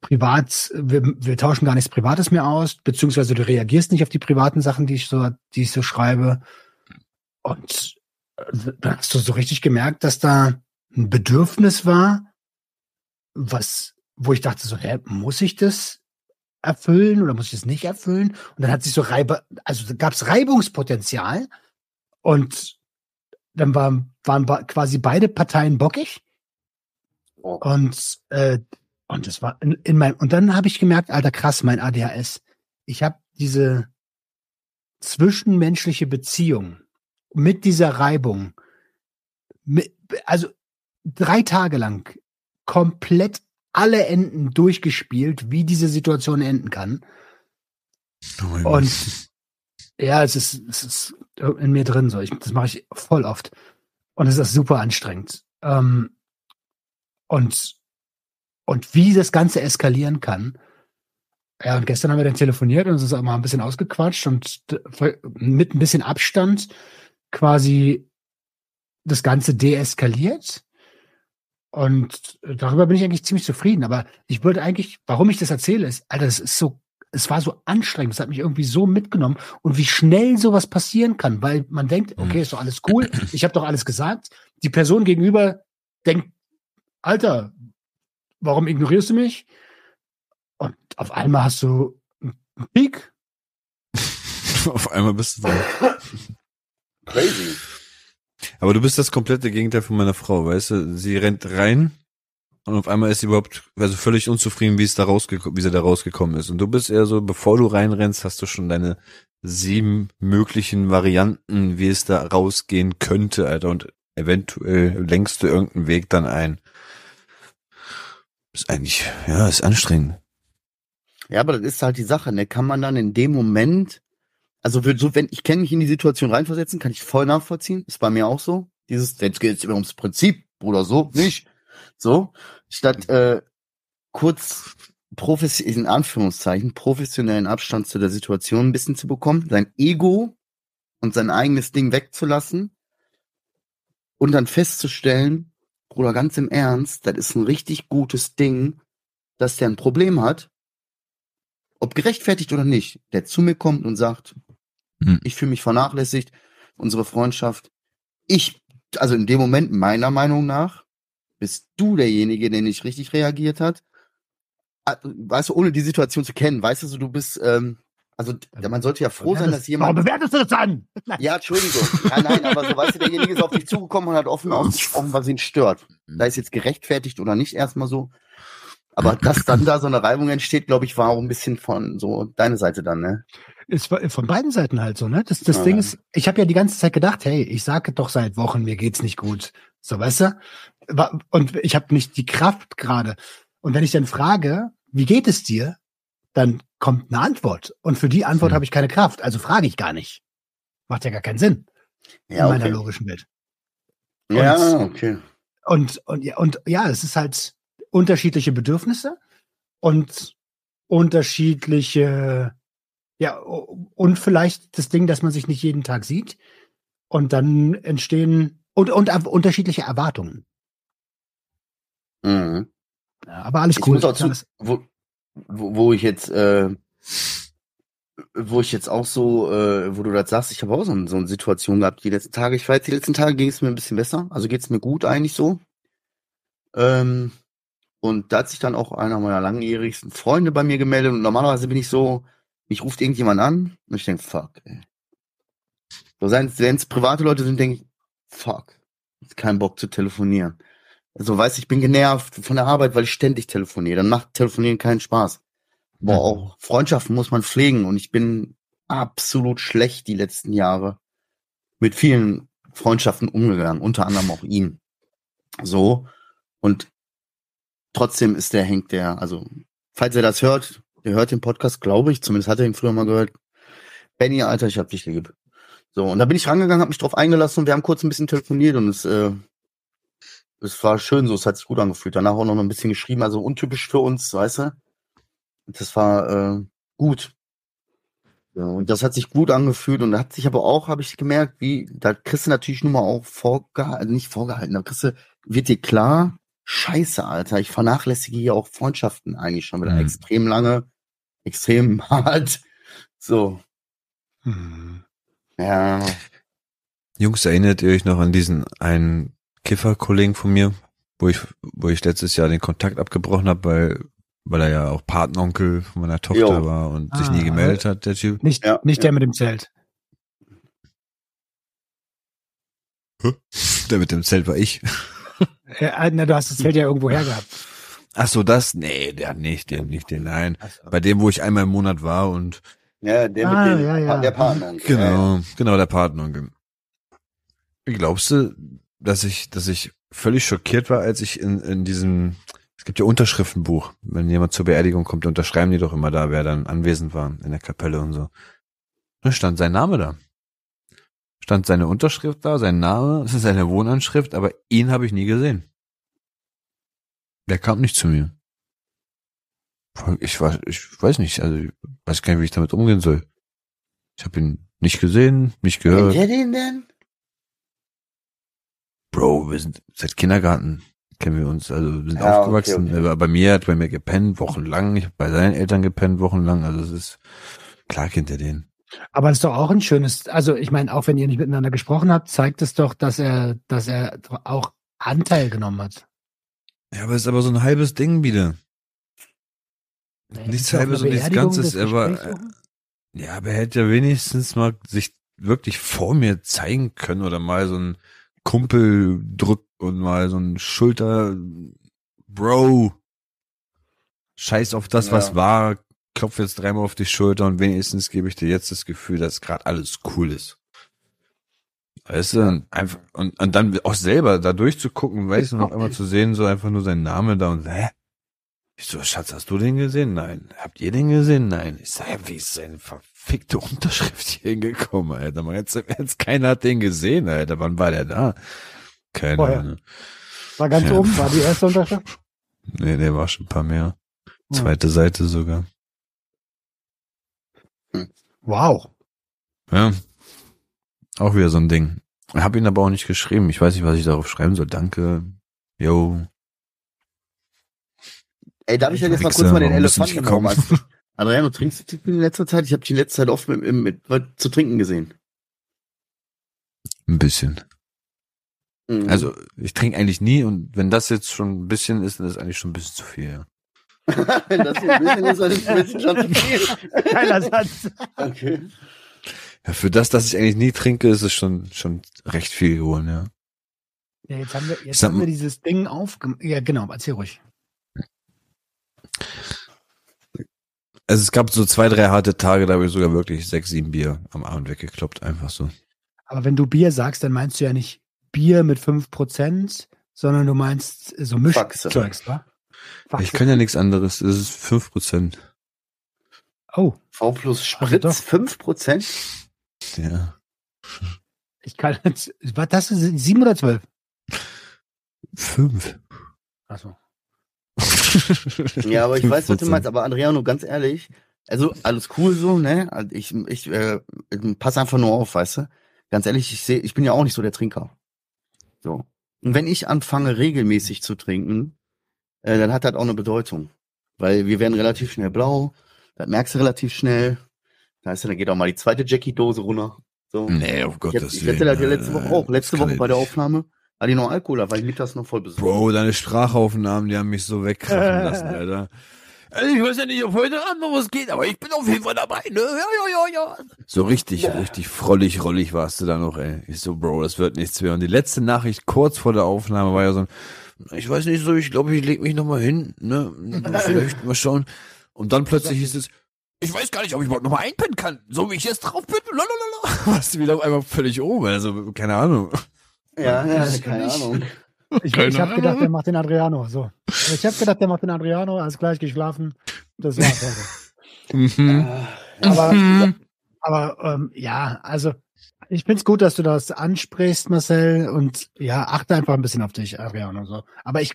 privat, wir, wir tauschen gar nichts Privates mehr aus, beziehungsweise du reagierst nicht auf die privaten Sachen, die ich so, die ich so schreibe. Und äh, dann hast du so richtig gemerkt, dass da ein Bedürfnis war, was, wo ich dachte so, hä, muss ich das erfüllen oder muss ich das nicht erfüllen? Und dann hat sich so Reibe, also gab es Reibungspotenzial und dann war waren ba- quasi beide Parteien bockig. Oh. Und, äh, und das war in, in meinem, und dann habe ich gemerkt, alter krass, mein ADHS. Ich habe diese zwischenmenschliche Beziehung mit dieser Reibung, mit, also drei Tage lang komplett alle Enden durchgespielt, wie diese Situation enden kann. Oh Und. Ja, es ist, es ist in mir drin so. Ich, das mache ich voll oft. Und es ist super anstrengend. Ähm, und, und wie das Ganze eskalieren kann. Ja, und gestern haben wir dann telefoniert und es ist auch mal ein bisschen ausgequatscht und mit ein bisschen Abstand quasi das Ganze deeskaliert. Und darüber bin ich eigentlich ziemlich zufrieden. Aber ich wollte eigentlich, warum ich das erzähle, ist, Alter, das ist so, es war so anstrengend, es hat mich irgendwie so mitgenommen und wie schnell sowas passieren kann, weil man denkt, okay, ist doch alles cool, ich habe doch alles gesagt. Die Person gegenüber denkt, Alter, warum ignorierst du mich? Und auf einmal hast du einen Peak. Auf einmal bist du da. Crazy. Aber du bist das komplette Gegenteil von meiner Frau, weißt du? Sie rennt rein und auf einmal ist sie überhaupt, also völlig unzufrieden, wie es da rausgekommen, wie sie da rausgekommen ist. Und du bist eher so, bevor du reinrennst, hast du schon deine sieben möglichen Varianten, wie es da rausgehen könnte, Alter. Und eventuell lenkst du irgendeinen Weg dann ein. Ist eigentlich, ja, ist anstrengend. Ja, aber das ist halt die Sache, ne? Kann man dann in dem Moment, also für, so, wenn ich kenne mich in die Situation reinversetzen, kann ich voll nachvollziehen. Ist bei mir auch so. Dieses, jetzt geht es immer ums Prinzip oder so, nicht. So. Statt äh, kurz profes in Anführungszeichen professionellen Abstand zu der Situation ein bisschen zu bekommen, sein Ego und sein eigenes Ding wegzulassen und dann festzustellen, Bruder, ganz im Ernst, das ist ein richtig gutes Ding, dass der ein Problem hat, ob gerechtfertigt oder nicht, der zu mir kommt und sagt, Hm. ich fühle mich vernachlässigt, unsere Freundschaft. Ich, also in dem Moment, meiner Meinung nach, bist du derjenige, der nicht richtig reagiert hat. Ah, Weißt du, ohne die Situation zu kennen, weißt du, du bist, ähm, also ja, man sollte ja froh sein, dass Warum jemand. bewertest du das an? Ja, Entschuldigung. Ja, nein, aber so weißt du, derjenige ist auf dich zugekommen und hat offen ausgesprochen, was ihn stört. Da ist jetzt gerechtfertigt oder nicht erstmal so. Aber dass dann da so eine Reibung entsteht, glaube ich, war auch ein bisschen von so deine Seite dann, ne? Ist von beiden Seiten halt so, ne? Das, das Ja. Ding ist, ich habe ja die ganze Zeit gedacht, hey, ich sage doch seit Wochen, mir geht's nicht gut. So, weißt du? Und ich habe nicht die Kraft gerade. Und wenn ich dann frage, wie geht es dir, dann kommt eine Antwort. Und für die Antwort Hm. habe ich keine Kraft. Also frage ich gar nicht. Macht ja gar keinen Sinn Ja, in meiner okay. logischen Welt. Ja, okay. Und, und, ja, und ja, es ist halt unterschiedliche Bedürfnisse und unterschiedliche, ja, und vielleicht das Ding, dass man sich nicht jeden Tag sieht. Und dann entstehen und, und ab- unterschiedliche Erwartungen. Mhm. Ja, aber alles Ich cool. muss auch zu, wo, wo, ich jetzt, äh, wo ich jetzt auch so, äh, wo du das sagst, ich habe auch so, ein- so eine Situation gehabt die letzten Tage. Ich weiß, die letzten Tage ging es mir ein bisschen besser. Also geht es mir gut eigentlich so. Ähm, und da hat sich dann auch einer meiner langjährigsten Freunde bei mir gemeldet. Und normalerweise bin ich so, mich ruft irgendjemand an und ich denke, fuck, ey. So, wenn es private Leute sind, denke ich, fuck, keinen Bock zu telefonieren. Also, weißt ich bin genervt von der Arbeit, weil ich ständig telefoniere. Dann macht Telefonieren keinen Spaß. Aber Mhm. auch Freundschaften muss man pflegen und ich bin absolut schlecht die letzten Jahre mit vielen Freundschaften umgegangen, unter anderem auch ihn. So. Und trotzdem ist der Henk der, also, falls er das hört, der hört den Podcast, glaube ich, zumindest hat er ihn früher mal gehört. Benny, Alter, ich hab dich lieb. So, und da bin ich rangegangen, hab mich drauf eingelassen und wir haben kurz ein bisschen telefoniert und es, äh, es war schön so, es hat sich gut angefühlt. Danach auch noch ein bisschen geschrieben, also untypisch für uns, weißt du? Das war äh, gut. Ja, und das hat sich gut angefühlt und da hat sich aber auch, habe ich gemerkt, wie, da kriegst du natürlich nur mal auch vorgehalten, nicht vorgehalten, da kriegst du, wird dir klar, scheiße, Alter, ich vernachlässige hier auch Freundschaften eigentlich schon wieder Mhm. extrem lange, extrem hart. So, Hm. ja. Jungs, erinnert ihr euch noch an diesen einen Kiffer-Kollegen von mir, wo ich, wo ich letztes Jahr den Kontakt abgebrochen habe, weil, weil er ja auch Patenonkel von meiner Tochter Jo. war und sich Ah, nie gemeldet hat, der Typ. Nicht, Ja, nicht ja. der mit dem Zelt. Der mit dem Zelt war ich. Äh, na, du hast das Zelt ja irgendwo hergehabt. Ach so, das? Nee, der nicht, der nicht, den, nein. So. Bei dem, wo ich einmal im Monat war und Ja, der Ah, mit dem, ja, ja. der Partner. genau, genau, der Partner. Wie glaubst du, dass ich, dass ich völlig schockiert war, als ich in, in diesem, es gibt ja Unterschriftenbuch, wenn jemand zur Beerdigung kommt, unterschreiben die doch immer da, wer dann anwesend war in der Kapelle und so. Da stand sein Name da. Stand seine Unterschrift da, sein Name, es ist seine Wohnanschrift, aber ihn habe ich nie gesehen. Der kam nicht zu mir. Ich war, ich weiß nicht, also ich weiß gar nicht, wie ich damit umgehen soll. Ich habe ihn nicht gesehen, nicht Kennt gehört. ihr den denn? Bro, wir sind seit Kindergarten kennen wir uns, also wir sind Ja, aufgewachsen. okay, okay. Er war bei mir, hat bei mir gepennt, wochenlang. Ich habe bei seinen Eltern gepennt, wochenlang. Also es ist klar kennt er den. Aber das ist doch auch ein schönes, also ich meine, auch wenn ihr nicht miteinander gesprochen habt, zeigt es doch, dass er, dass er auch Anteil genommen hat. Ja, aber es ist aber so ein halbes Ding wieder. Nee, Nichts halbes und nichts Ganzes. Er war, ja, aber er hätte ja wenigstens mal sich wirklich vor mir zeigen können oder mal so ein Kumpel drückt und mal so ein Schulter, Bro, scheiß auf das, Ja. was war, klopf jetzt dreimal auf die Schulter und wenigstens gebe ich dir jetzt das Gefühl, dass gerade alles cool ist. Weißt du, und einfach, und, und dann auch selber da durchzugucken, weißt du, noch einmal zu sehen, so einfach nur sein Name da und, hä? Ich so, Schatz, hast du den gesehen? Nein. Habt ihr den gesehen? Nein. Ich sag, wie ist seine verfickte Unterschrift hier hingekommen, Alter? Man jetzt, jetzt keiner hat den gesehen, Alter. Wann war der da? Keine Vorher. Ahnung. War ganz Ja. oben, war die erste Unterschrift? Nee, der war schon ein paar mehr. Hm. Zweite Seite sogar. Wow. Ja. Auch wieder so ein Ding. Ich habe ihn aber auch nicht geschrieben. Ich weiß nicht, was ich darauf schreiben soll. Danke. Yo. Ey, darf ich denn jetzt mal kurz mal den Elefanten im Raum Adriano, trinkst du in letzter Zeit? Ich habe dich in letzter Zeit oft mit, mit, mit zu trinken gesehen. Ein bisschen. Mhm. Also, ich trinke eigentlich nie und wenn das jetzt schon ein bisschen ist, dann ist eigentlich schon ein bisschen zu viel, ja. Wenn das so ein bisschen ist, dann ist ein bisschen schon zu viel. Geiler Satz. Okay. Ja, für das, dass ich eigentlich nie trinke, ist es schon, schon recht viel geworden, ja. Ja, jetzt haben wir, jetzt Sag haben wir dieses Ding aufgemacht. Ja, genau, erzähl ruhig. Also es gab so zwei, drei harte Tage, da habe ich sogar wirklich sechs, sieben Bier am Abend weggekloppt, einfach so. Aber wenn du Bier sagst, dann meinst du ja nicht Bier mit 5%, sondern du meinst so Faxe. Mischzeugs, wa? Ich kann ja nichts anderes, das ist fünf Prozent. Oh, V plus Also Spritz, doch. 5%? Ja. ich kann jetzt, was das ist, sieben oder zwölf? Fünf. Achso. Ja, aber ich weiß, was du 5%. meinst. Aber Adriano, ganz ehrlich, also alles cool so, ne? Also Ich, ich äh, pass einfach nur auf, weißt du? Ganz ehrlich, ich sehe, ich bin ja auch nicht so der Trinker. So. Und wenn ich anfange, regelmäßig zu trinken, äh, dann hat das auch eine Bedeutung. Weil wir werden relativ schnell blau, das merkst du relativ schnell. Da heißt ja, dann geht auch mal die zweite Jackie-Dose runter. So. Nee, auf Gottes hab- ich Willen. hatte das ja letzte Woche auch. nein, Letzte Woche bei der. Aufnahme hatte ich noch Alkohol, da war ich mittags noch voll besoffen. Bro, deine Sprachaufnahmen, die haben mich so wegkrachen lassen, Alter. Also ich weiß ja nicht, ob heute Abend noch was geht, aber ich bin auf jeden Fall dabei, ne? Ja, ja, ja, ja. So richtig, richtig frollig, rollig warst du da noch, ey. Ich so, Bro, das wird nichts mehr. Und die letzte Nachricht kurz vor der Aufnahme war ja so, ein, ich weiß nicht so, ich glaube, ich leg mich noch mal hin, ne? Vielleicht mal schauen. Und dann plötzlich hieß es, ich weiß gar nicht, ob ich überhaupt noch mal einpennen kann, so wie ich jetzt drauf bin. Lalalala. Warst du wieder auf einmal völlig oben, also keine Ahnung. Ja, ja, keine Ahnung. Ich, ich habe gedacht, der macht den Adriano. So. Ich habe gedacht, der macht den Adriano, alles gleich geschlafen. Das war's heute. Mhm. Aber, Mhm. aber ähm, ja, also ich find's gut, dass du das ansprichst, Marcel, und ja, achte einfach ein bisschen auf dich, Adriano. So. Aber ich,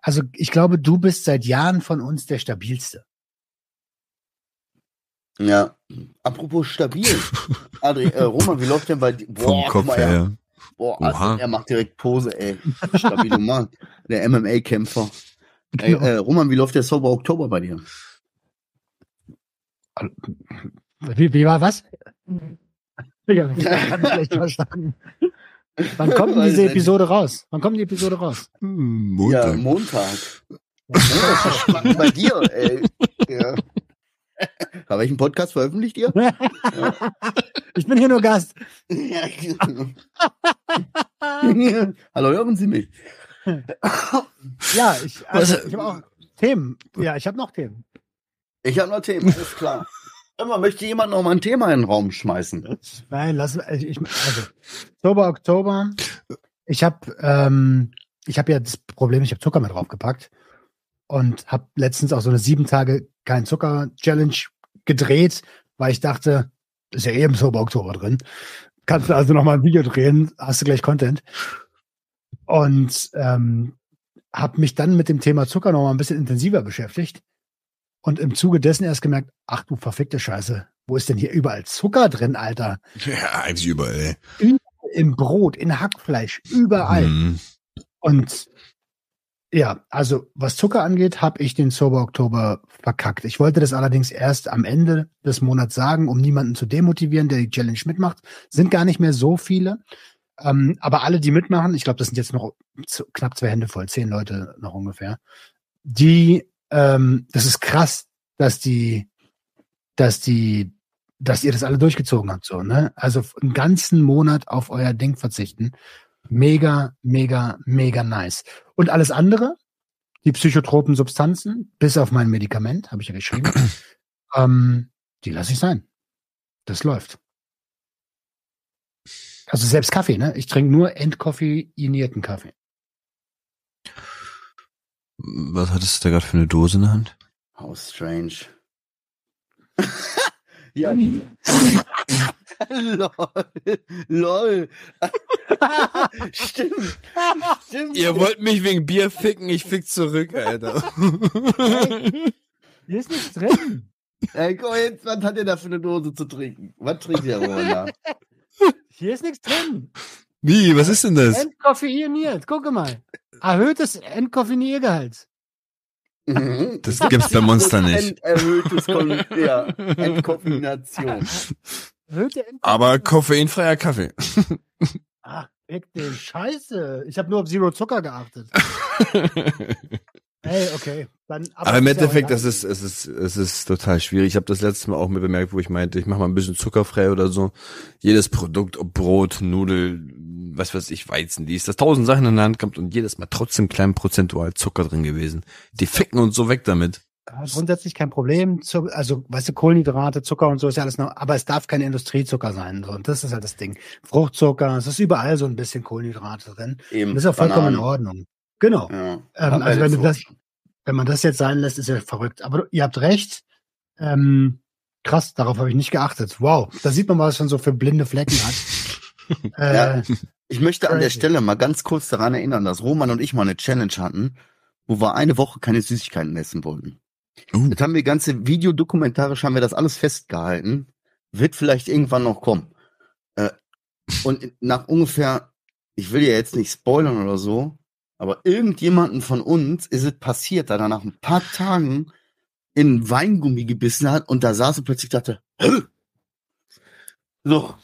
also ich glaube, du bist seit Jahren von uns der stabilste. Ja. Apropos stabil. Adri, äh, Roman, wie läuft denn bei dir? Vom Kopf mal, her. Er, boah, also, er macht direkt Pose, ey. Stabile Mann. Der MMA-Kämpfer. Ey, Genau. äh, Roman, wie läuft der Sober Oktober bei dir? Wie, wie war was? Digga, ich hab schlecht verstanden. Wann kommt denn diese. Episode raus? Wann kommt die Episode raus? Hm, Ja, Montag. Montag. Ja, das ist spannend bei dir, ey. Ja. Bei welchem Podcast veröffentlicht ihr? ich bin hier nur Gast. Ja, Hallo, hören Sie mich? Ja, ich, also, ich habe auch Themen. Ja, ich habe noch Themen. Ich habe noch Themen, ist klar. Immer möchte jemand noch mal ein Thema in den Raum schmeißen. Nein, lass also ich also Oktober, Oktober. Ich habe ähm, ich habe ja das Problem, ich habe Zucker mit draufgepackt und habe letztens auch so eine sieben Tage kein Zucker Challenge gedreht, weil ich dachte, ist ja eh im Sober Oktober drin. Kannst du also noch mal ein Video drehen, hast du gleich Content. Und ähm, habe mich dann mit dem Thema Zucker noch mal ein bisschen intensiver beschäftigt und im Zuge dessen erst gemerkt, ach du verfickte Scheiße, wo ist denn hier überall Zucker drin, Alter? Ja, eigentlich überall. ey. Im Brot, in Hackfleisch, überall. Mhm. Und ja, also was Zucker angeht, habe ich den Sober Oktober verkackt. Ich wollte das allerdings erst am Ende des Monats sagen, um niemanden zu demotivieren, der die Challenge mitmacht. Sind gar nicht mehr so viele. Ähm, aber alle, die mitmachen, ich glaube, das sind jetzt noch zu, knapp zwei Hände voll, zehn Leute noch ungefähr. Die, ähm, das ist krass, dass die, dass die, dass ihr das alle durchgezogen habt, so, ne? Also einen ganzen Monat auf euer Ding verzichten. Mega, mega, mega nice. Und alles andere, die psychotropen Substanzen, bis auf mein Medikament, habe ich ja geschrieben, ähm, die lasse ich sein. Das läuft. Also selbst Kaffee, ne? Ich trinke nur entkoffeinierten Kaffee. Was hattest du da gerade für eine Dose in der Hand? How strange. ja. lol. Lol. Stimmt. Stimmt. Ihr wollt mich wegen Bier ficken, ich fick zurück, Alter. Hier ist nichts drin. Ey, guck mal jetzt, was hat ihr da für eine Dose zu trinken? Was trinkt ihr wohl da? Hier ist nichts drin. Wie, was ist denn das? Entkoffeiniert. Gucke mal. Erhöhtes Entkoffeiniergehalt. Mhm. Das gibt's bei Monster nicht. Erhöhtes Kon ja, Entkombination. Erhöhte Aber koffeinfreier Kaffee. Ach, weg den Scheiße. Ich habe nur auf Zero Zucker geachtet. Hey, okay. Dann, Aber im Endeffekt, das ist, es ist, es ist total schwierig. Ich habe das letzte Mal auch mir bemerkt, wo ich meinte, ich mache mal ein bisschen zuckerfrei oder so. Jedes Produkt, ob Brot, Nudel, was weiß ich, Weizen, dies, das tausend Sachen in der Hand kommt und jedes Mal trotzdem klein prozentual Zucker drin gewesen. Die ficken uns so weg damit. Ja, grundsätzlich kein Problem. Also, weißt du, Kohlenhydrate, Zucker und so ist ja alles noch, aber es darf kein Industriezucker sein. So, und das ist halt das Ding. Fruchtzucker, es ist überall so ein bisschen Kohlenhydrate drin. Eben. Und das ist auch vollkommen in Bananen. Ordnung. Genau. Ja. Ähm, also wenn das, wenn man das jetzt sein lässt, ist ja verrückt. Aber ihr habt recht. Ähm, krass, darauf habe ich nicht geachtet. Wow, da sieht man was man so für blinde Flecken hat. äh, Ja. Ich möchte an der. Stelle mal ganz kurz daran erinnern, dass Roman und ich mal eine Challenge hatten, wo wir eine Woche keine Süßigkeiten essen wollten. Uh. Das haben wir ganze videodokumentarisch haben wir das alles festgehalten. Wird vielleicht irgendwann noch kommen. Äh, und nach ungefähr, ich will ja jetzt nicht spoilern oder so, aber irgendjemanden von uns ist es passiert, da er nach ein paar Tagen in Weingummi gebissen hat und da saß und plötzlich dachte, "Hä?" so,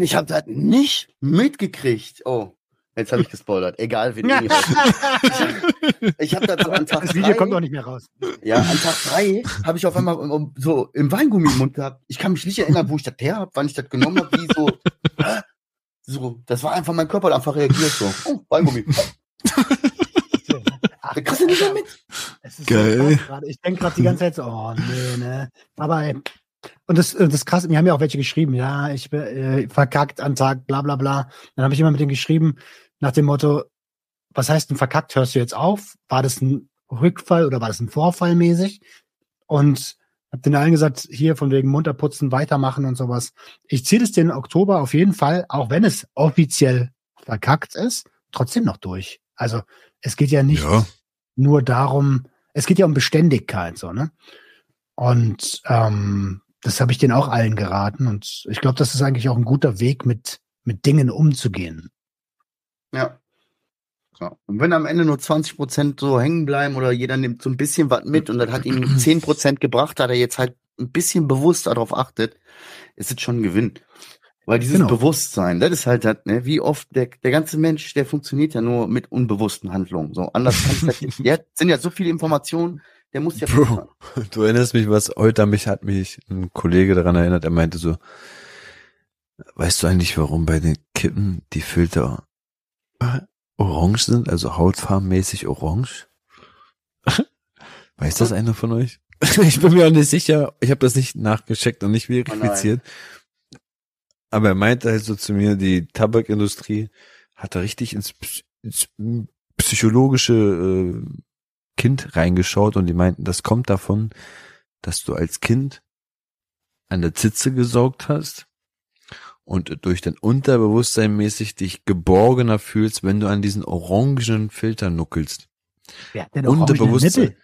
ich habe das nicht mitgekriegt. Oh, jetzt habe ich gespoilert. Egal, wen ihr Ich habe das so an Tag das Video drei- kommt auch nicht mehr raus. ja, an Tag drei habe ich auf einmal um, so im Weingummi im Mund gehabt. Ich kann mich nicht erinnern, wo ich das her habe, wann ich das genommen habe, wie so. so, das war einfach mein Körper hat einfach reagiert so. Oh, Weingummi. Da kriegst du nicht mehr mit. Es ist Geil. So ich denke gerade die ganze Zeit so, oh nee, ne. Aber ey, und das, äh, das krass, mir haben ja auch welche geschrieben, ja, ich bin äh, verkackt an Tag, bla bla bla. Dann habe ich immer mit denen geschrieben, nach dem Motto, was heißt denn verkackt, hörst du jetzt auf? War das ein Rückfall oder war das ein Vorfall mäßig? Und hab den allen gesagt, hier von wegen munterputzen, weitermachen und sowas. Ich ziehe das den Oktober auf jeden Fall, auch wenn es offiziell verkackt ist, trotzdem noch durch. Also es geht ja nicht Ja. nur darum, es geht ja um Beständigkeit, so, ne? Und ähm, das habe ich denen auch allen geraten. Und ich glaube, das ist eigentlich auch ein guter Weg, mit, mit Dingen umzugehen. Ja. ja. Und wenn am Ende nur 20 Prozent so hängen bleiben oder jeder nimmt so ein bisschen was mit und das hat ihm 10 Prozent gebracht, hat er jetzt halt ein bisschen bewusst darauf achtet, ist es schon ein Gewinn. Weil dieses Genau. Bewusstsein, das ist halt das, ne, wie oft der, der ganze Mensch, der funktioniert ja nur mit unbewussten Handlungen. So anders kannst du das, ja, sind ja so viele Informationen, der muss ja Bro, du erinnerst mich, was heute mich hat mich ein Kollege daran erinnert, er meinte so, weißt du eigentlich, warum bei den Kippen die Filter orange sind, also hautfarbenmäßig orange? Weiß das einer von euch? Ich bin mir auch nicht sicher, ich habe das nicht nachgecheckt und nicht verifiziert. Aber er meinte halt so zu mir, die Tabakindustrie hat da richtig ins, ins psychologische äh, Kind reingeschaut und die meinten, das kommt davon, dass du als Kind an der Zitze gesaugt hast und durch dein Unterbewusstsein mäßig dich geborgener fühlst, wenn du an diesen orangenen Filter nuckelst. Wer hat denn Unterbewusstsein. Nippel?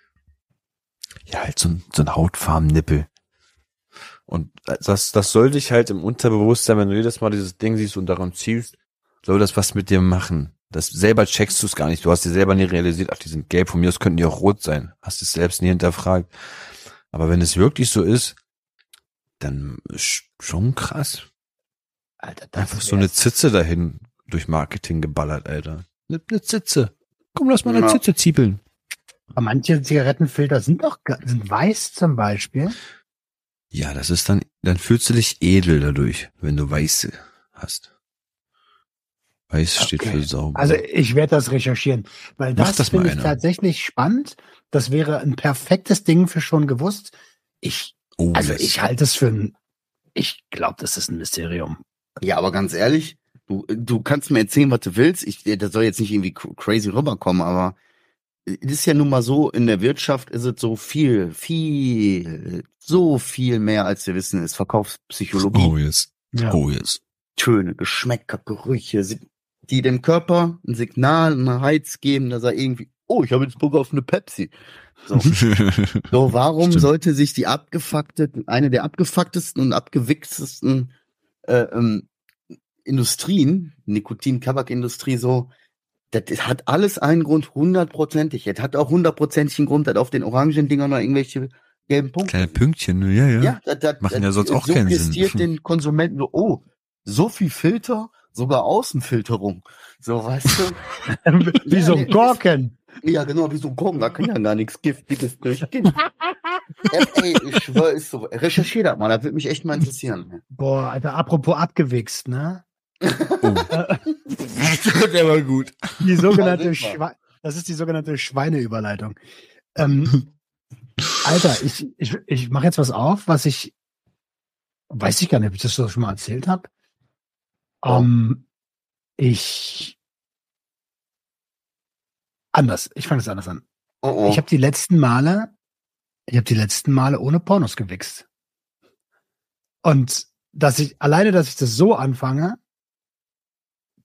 Ja, halt so ein, so ein Hautfarben-Nippel. Und das, das soll dich halt im Unterbewusstsein, wenn du jedes Mal dieses Ding siehst und daran zielst, soll das was mit dir machen. Das selber checkst du es gar nicht. Du hast dir selber nie realisiert, ach, die sind gelb, von mir aus könnten die auch rot sein. Hast es selbst nie hinterfragt. Aber wenn es wirklich so ist, dann ist schon krass. Alter, das Einfach so eine. Zitze dahin durch Marketing geballert, Alter. Eine, eine Zitze. Komm, lass mal eine Ja. Zitze ziepeln. Aber manche Zigarettenfilter sind doch sind weiß zum Beispiel. Ja, das ist dann, dann fühlst du dich edel dadurch, wenn du Weiße hast. Weiß steht Okay. für sauber. Also ich werde das recherchieren, weil Mach das, das finde ich einer. tatsächlich spannend. Das wäre ein perfektes Ding für schon gewusst. Ich, oh, also yes. ich halte es für ein, ich glaube, das ist ein Mysterium. Ja, aber ganz ehrlich, du, du kannst mir erzählen, was du willst. Ich, das soll jetzt nicht irgendwie cr- crazy rüberkommen, aber es ist ja nun mal so, in der Wirtschaft ist es so viel, viel, so viel mehr, als wir wissen, ist Verkaufspsychologie. Oh, yes. Ja. Oh, yes. Töne, Geschmäcker, Gerüche, die dem Körper ein Signal, einen Reiz geben, dass er irgendwie, oh, ich habe jetzt Bock auf eine Pepsi. So, so warum Stimmt. sollte sich die abgefuckte, eine der abgefucktesten und abgewichstesten äh, ähm, Industrien, Nikotin-Tabakindustrie so, das hat alles einen Grund, hundertprozentig. Das hat auch hundertprozentig einen Grund, dass auf den orangen Dingern noch irgendwelche gelben Punkte Kleine. Pünktchen, ja, ja. Ja, das, das, Machen ja das sonst auch keinen Sinn. suggestiert den Konsumenten so, oh, so viel Filter, sogar Außenfilterung. So, weißt du? Wie so ein nee, Gorken. Ja, genau, wie so ein Gong, da kann ja gar nichts Giftiges durchgehen. Ey, ich schwör, ist so. Recherchier das mal, das würde mich echt mal interessieren. Boah, Alter, apropos abgewichst, ne? Oh. Der war gut. Die sogenannte. Schwe das ist die sogenannte Schweineüberleitung. Ähm, Alter, ich, ich, ich mache jetzt was auf, was ich weiß ich gar nicht, ob ich das schon mal erzählt habe. Ähm, ich anders, ich fange es anders an. Oh, oh. Ich habe die letzten Male, ich habe die letzten Male ohne Pornos gewichst. Und dass ich alleine, dass ich das so anfange,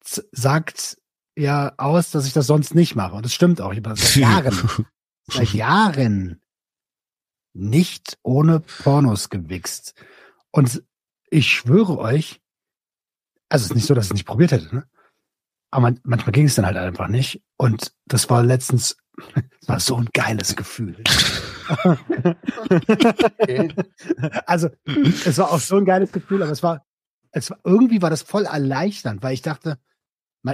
sagt ja aus, dass ich das sonst nicht mache. Und das stimmt auch. Ich habe seit Jahren, seit Jahren nicht ohne Pornos gewichst. Und ich schwöre euch, also es ist nicht so, dass ich es nicht probiert hätte, ne? Aber man, manchmal ging es dann halt einfach nicht. Und das war letztens, das war so ein geiles Gefühl. Okay. Also, es war auch so ein geiles Gefühl, aber es war, es war, irgendwie war das voll erleichternd, weil ich dachte,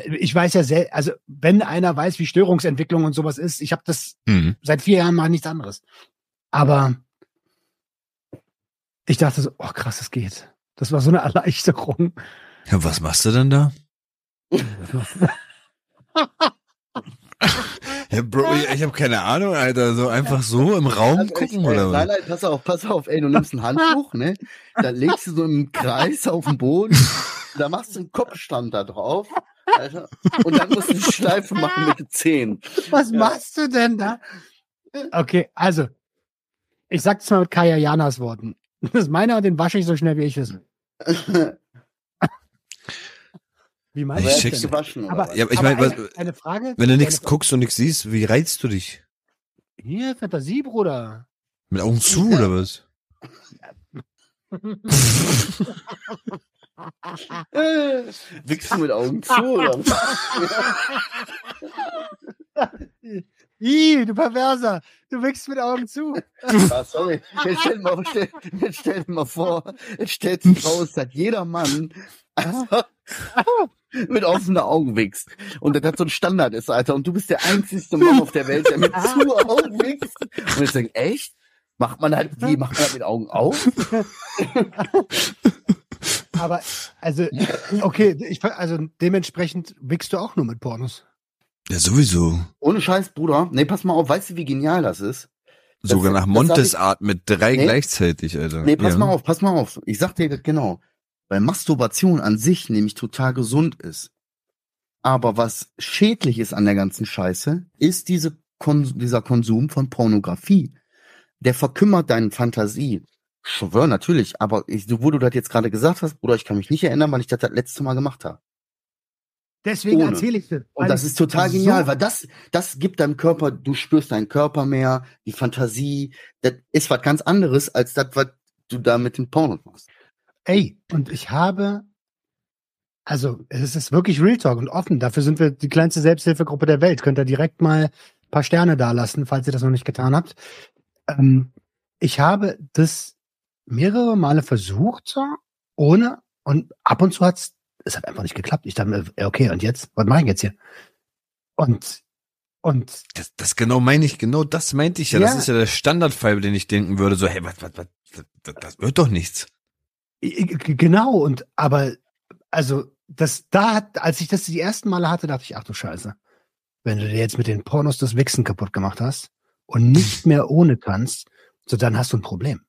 ich weiß ja sehr, also wenn einer weiß, wie Störungsentwicklung und sowas ist, ich habe das Mhm. seit vier Jahren mal nichts anderes. Aber ich dachte so, oh krass, das geht. Das war so eine Erleichterung. Ja, was machst du denn da? Ja, Bro, ich, ich habe keine Ahnung, Alter. So einfach so im Raum Also gucken ich, oder Nein, was? nein, pass auf, pass auf, ey, du nimmst ein Handtuch, ne? Da legst du so einen Kreis auf den Boden, da machst du einen Kopfstand da drauf, Alter, und dann musst du eine Schleife machen mit den Zehen. Was Ja. machst du denn da? Okay, also, ich sag's mal mit Kaya Janas Worten. Das ist meiner und den wasche ich so schnell, wie ich es. Wie meinst du denn? gewaschen, Aber, was? Ja, aber ich aber meine, was- eine, eine Frage. Wenn du nichts guckst und nichts siehst, wie reizt du dich? Hier, Fantasie, Bruder. Mit Augen zu oder was? Wichst du mit Augen zu, oder? Ih, du Perverser. Du wickst mit Augen zu. Ah, sorry. Jetzt stell, dir mal, stell, jetzt stell dir mal vor, jetzt stellt sich raus, dass jeder Mann einfach mit offenen Augen wichst. Und das hat so ein Standard ist, Alter. Und du bist der einzigste Mann auf der Welt, der mit zu Augen wichst. Und ich denke, echt? Macht man halt, wie, macht man halt mit Augen auf? Aber, also, okay, ich, also dementsprechend wickst du auch nur mit Pornos. Ja, sowieso. Ohne Scheiß, Bruder. Nee, pass mal auf, weißt du, wie genial das ist? Sogar nach das sag Montes ich- Art mit drei Nee. gleichzeitig, Alter. Nee, pass ja. mal auf, pass mal auf. Ich sag dir das genau. Weil Masturbation an sich nämlich total gesund ist. Aber was schädlich ist an der ganzen Scheiße, ist diese Kon dieser Konsum von Pornografie. Der verkümmert deine Fantasie. Schwör, natürlich. Aber ich, wo du das jetzt gerade gesagt hast, Bruder, ich kann mich nicht erinnern, weil ich das das letzte Mal gemacht habe. Deswegen Ohne. erzähle ich das. Und das ist total so- genial, weil das, das gibt deinem Körper, du spürst deinen Körper mehr, die Fantasie. Das ist was ganz anderes, als das, was du da mit den Pornos machst. Ey, und ich habe, also es ist wirklich Real Talk und offen. Dafür sind wir die kleinste Selbsthilfegruppe der Welt. Könnt ihr direkt mal ein paar Sterne dalassen, falls ihr das noch nicht getan habt. Ähm, ich habe das mehrere Male versucht, so, ohne, und ab und zu hat's, es hat einfach nicht geklappt. Ich dachte mir, äh, okay, und jetzt? Was mache ich jetzt hier? Und, und Das, das genau meine ich, genau das meinte ich ja. Das Ja. ist ja der Standardfall, den ich denken würde, so, hey, was, was, was, das, das wird doch nichts. I- i- Genau, und aber, also, das da hat, als ich das die ersten Male hatte, dachte ich, ach du Scheiße. Wenn du dir jetzt mit den Pornos das Wichsen kaputt gemacht hast und nicht mehr ohne kannst, so dann hast du ein Problem.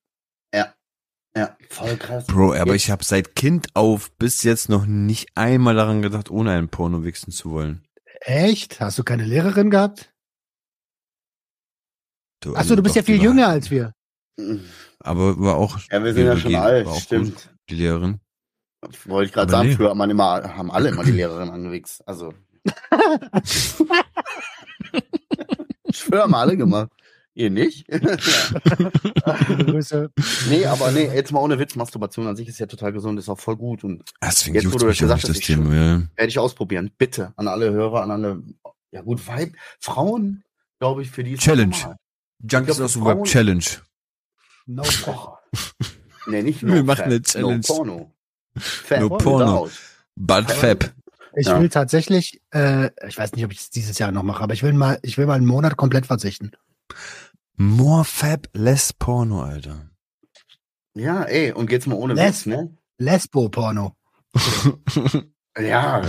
Ja, voll krass. Bro, aber ich habe seit Kind auf bis jetzt noch nicht einmal daran gedacht, ohne einen Porno wichsen zu wollen. Echt? Hast du keine Lehrerin gehabt? Du, Achso, du bist ja viel jünger als wir. Aber war auch. Ja, wir sind ja schon alt, stimmt. gut, Die Lehrerin. Wollte ich gerade sagen, nee. früher hat man immer, haben alle immer die Lehrerin angewichst. Also. ich schwöre, haben alle gemacht. Ihr nicht? Grüße. nee, aber nee, jetzt mal ohne Witz, Masturbation an sich ist ja total gesund, ist auch voll gut und Deswegen Jetzt, wo du mich das gesagt das hast, ich Thema. Ja. werde ich ausprobieren. Bitte. An alle Hörer, an alle, ja gut, Weib, Frauen, glaube ich, für die Challenge. Junkies aus dem Web Challenge. No Och. Nee, nicht Wir no machen fat, eine Challenge. No Porno. Fat No Porno. Bud Fab. Ich Ja. will tatsächlich, äh, ich weiß nicht, ob ich es dieses Jahr noch mache, aber ich will mal, ich will mal einen Monat komplett verzichten. More Fab, less Porno, Alter. Ja, ey, und geht's mal ohne Les- Witz, ne? Lesbo-Porno. Ja,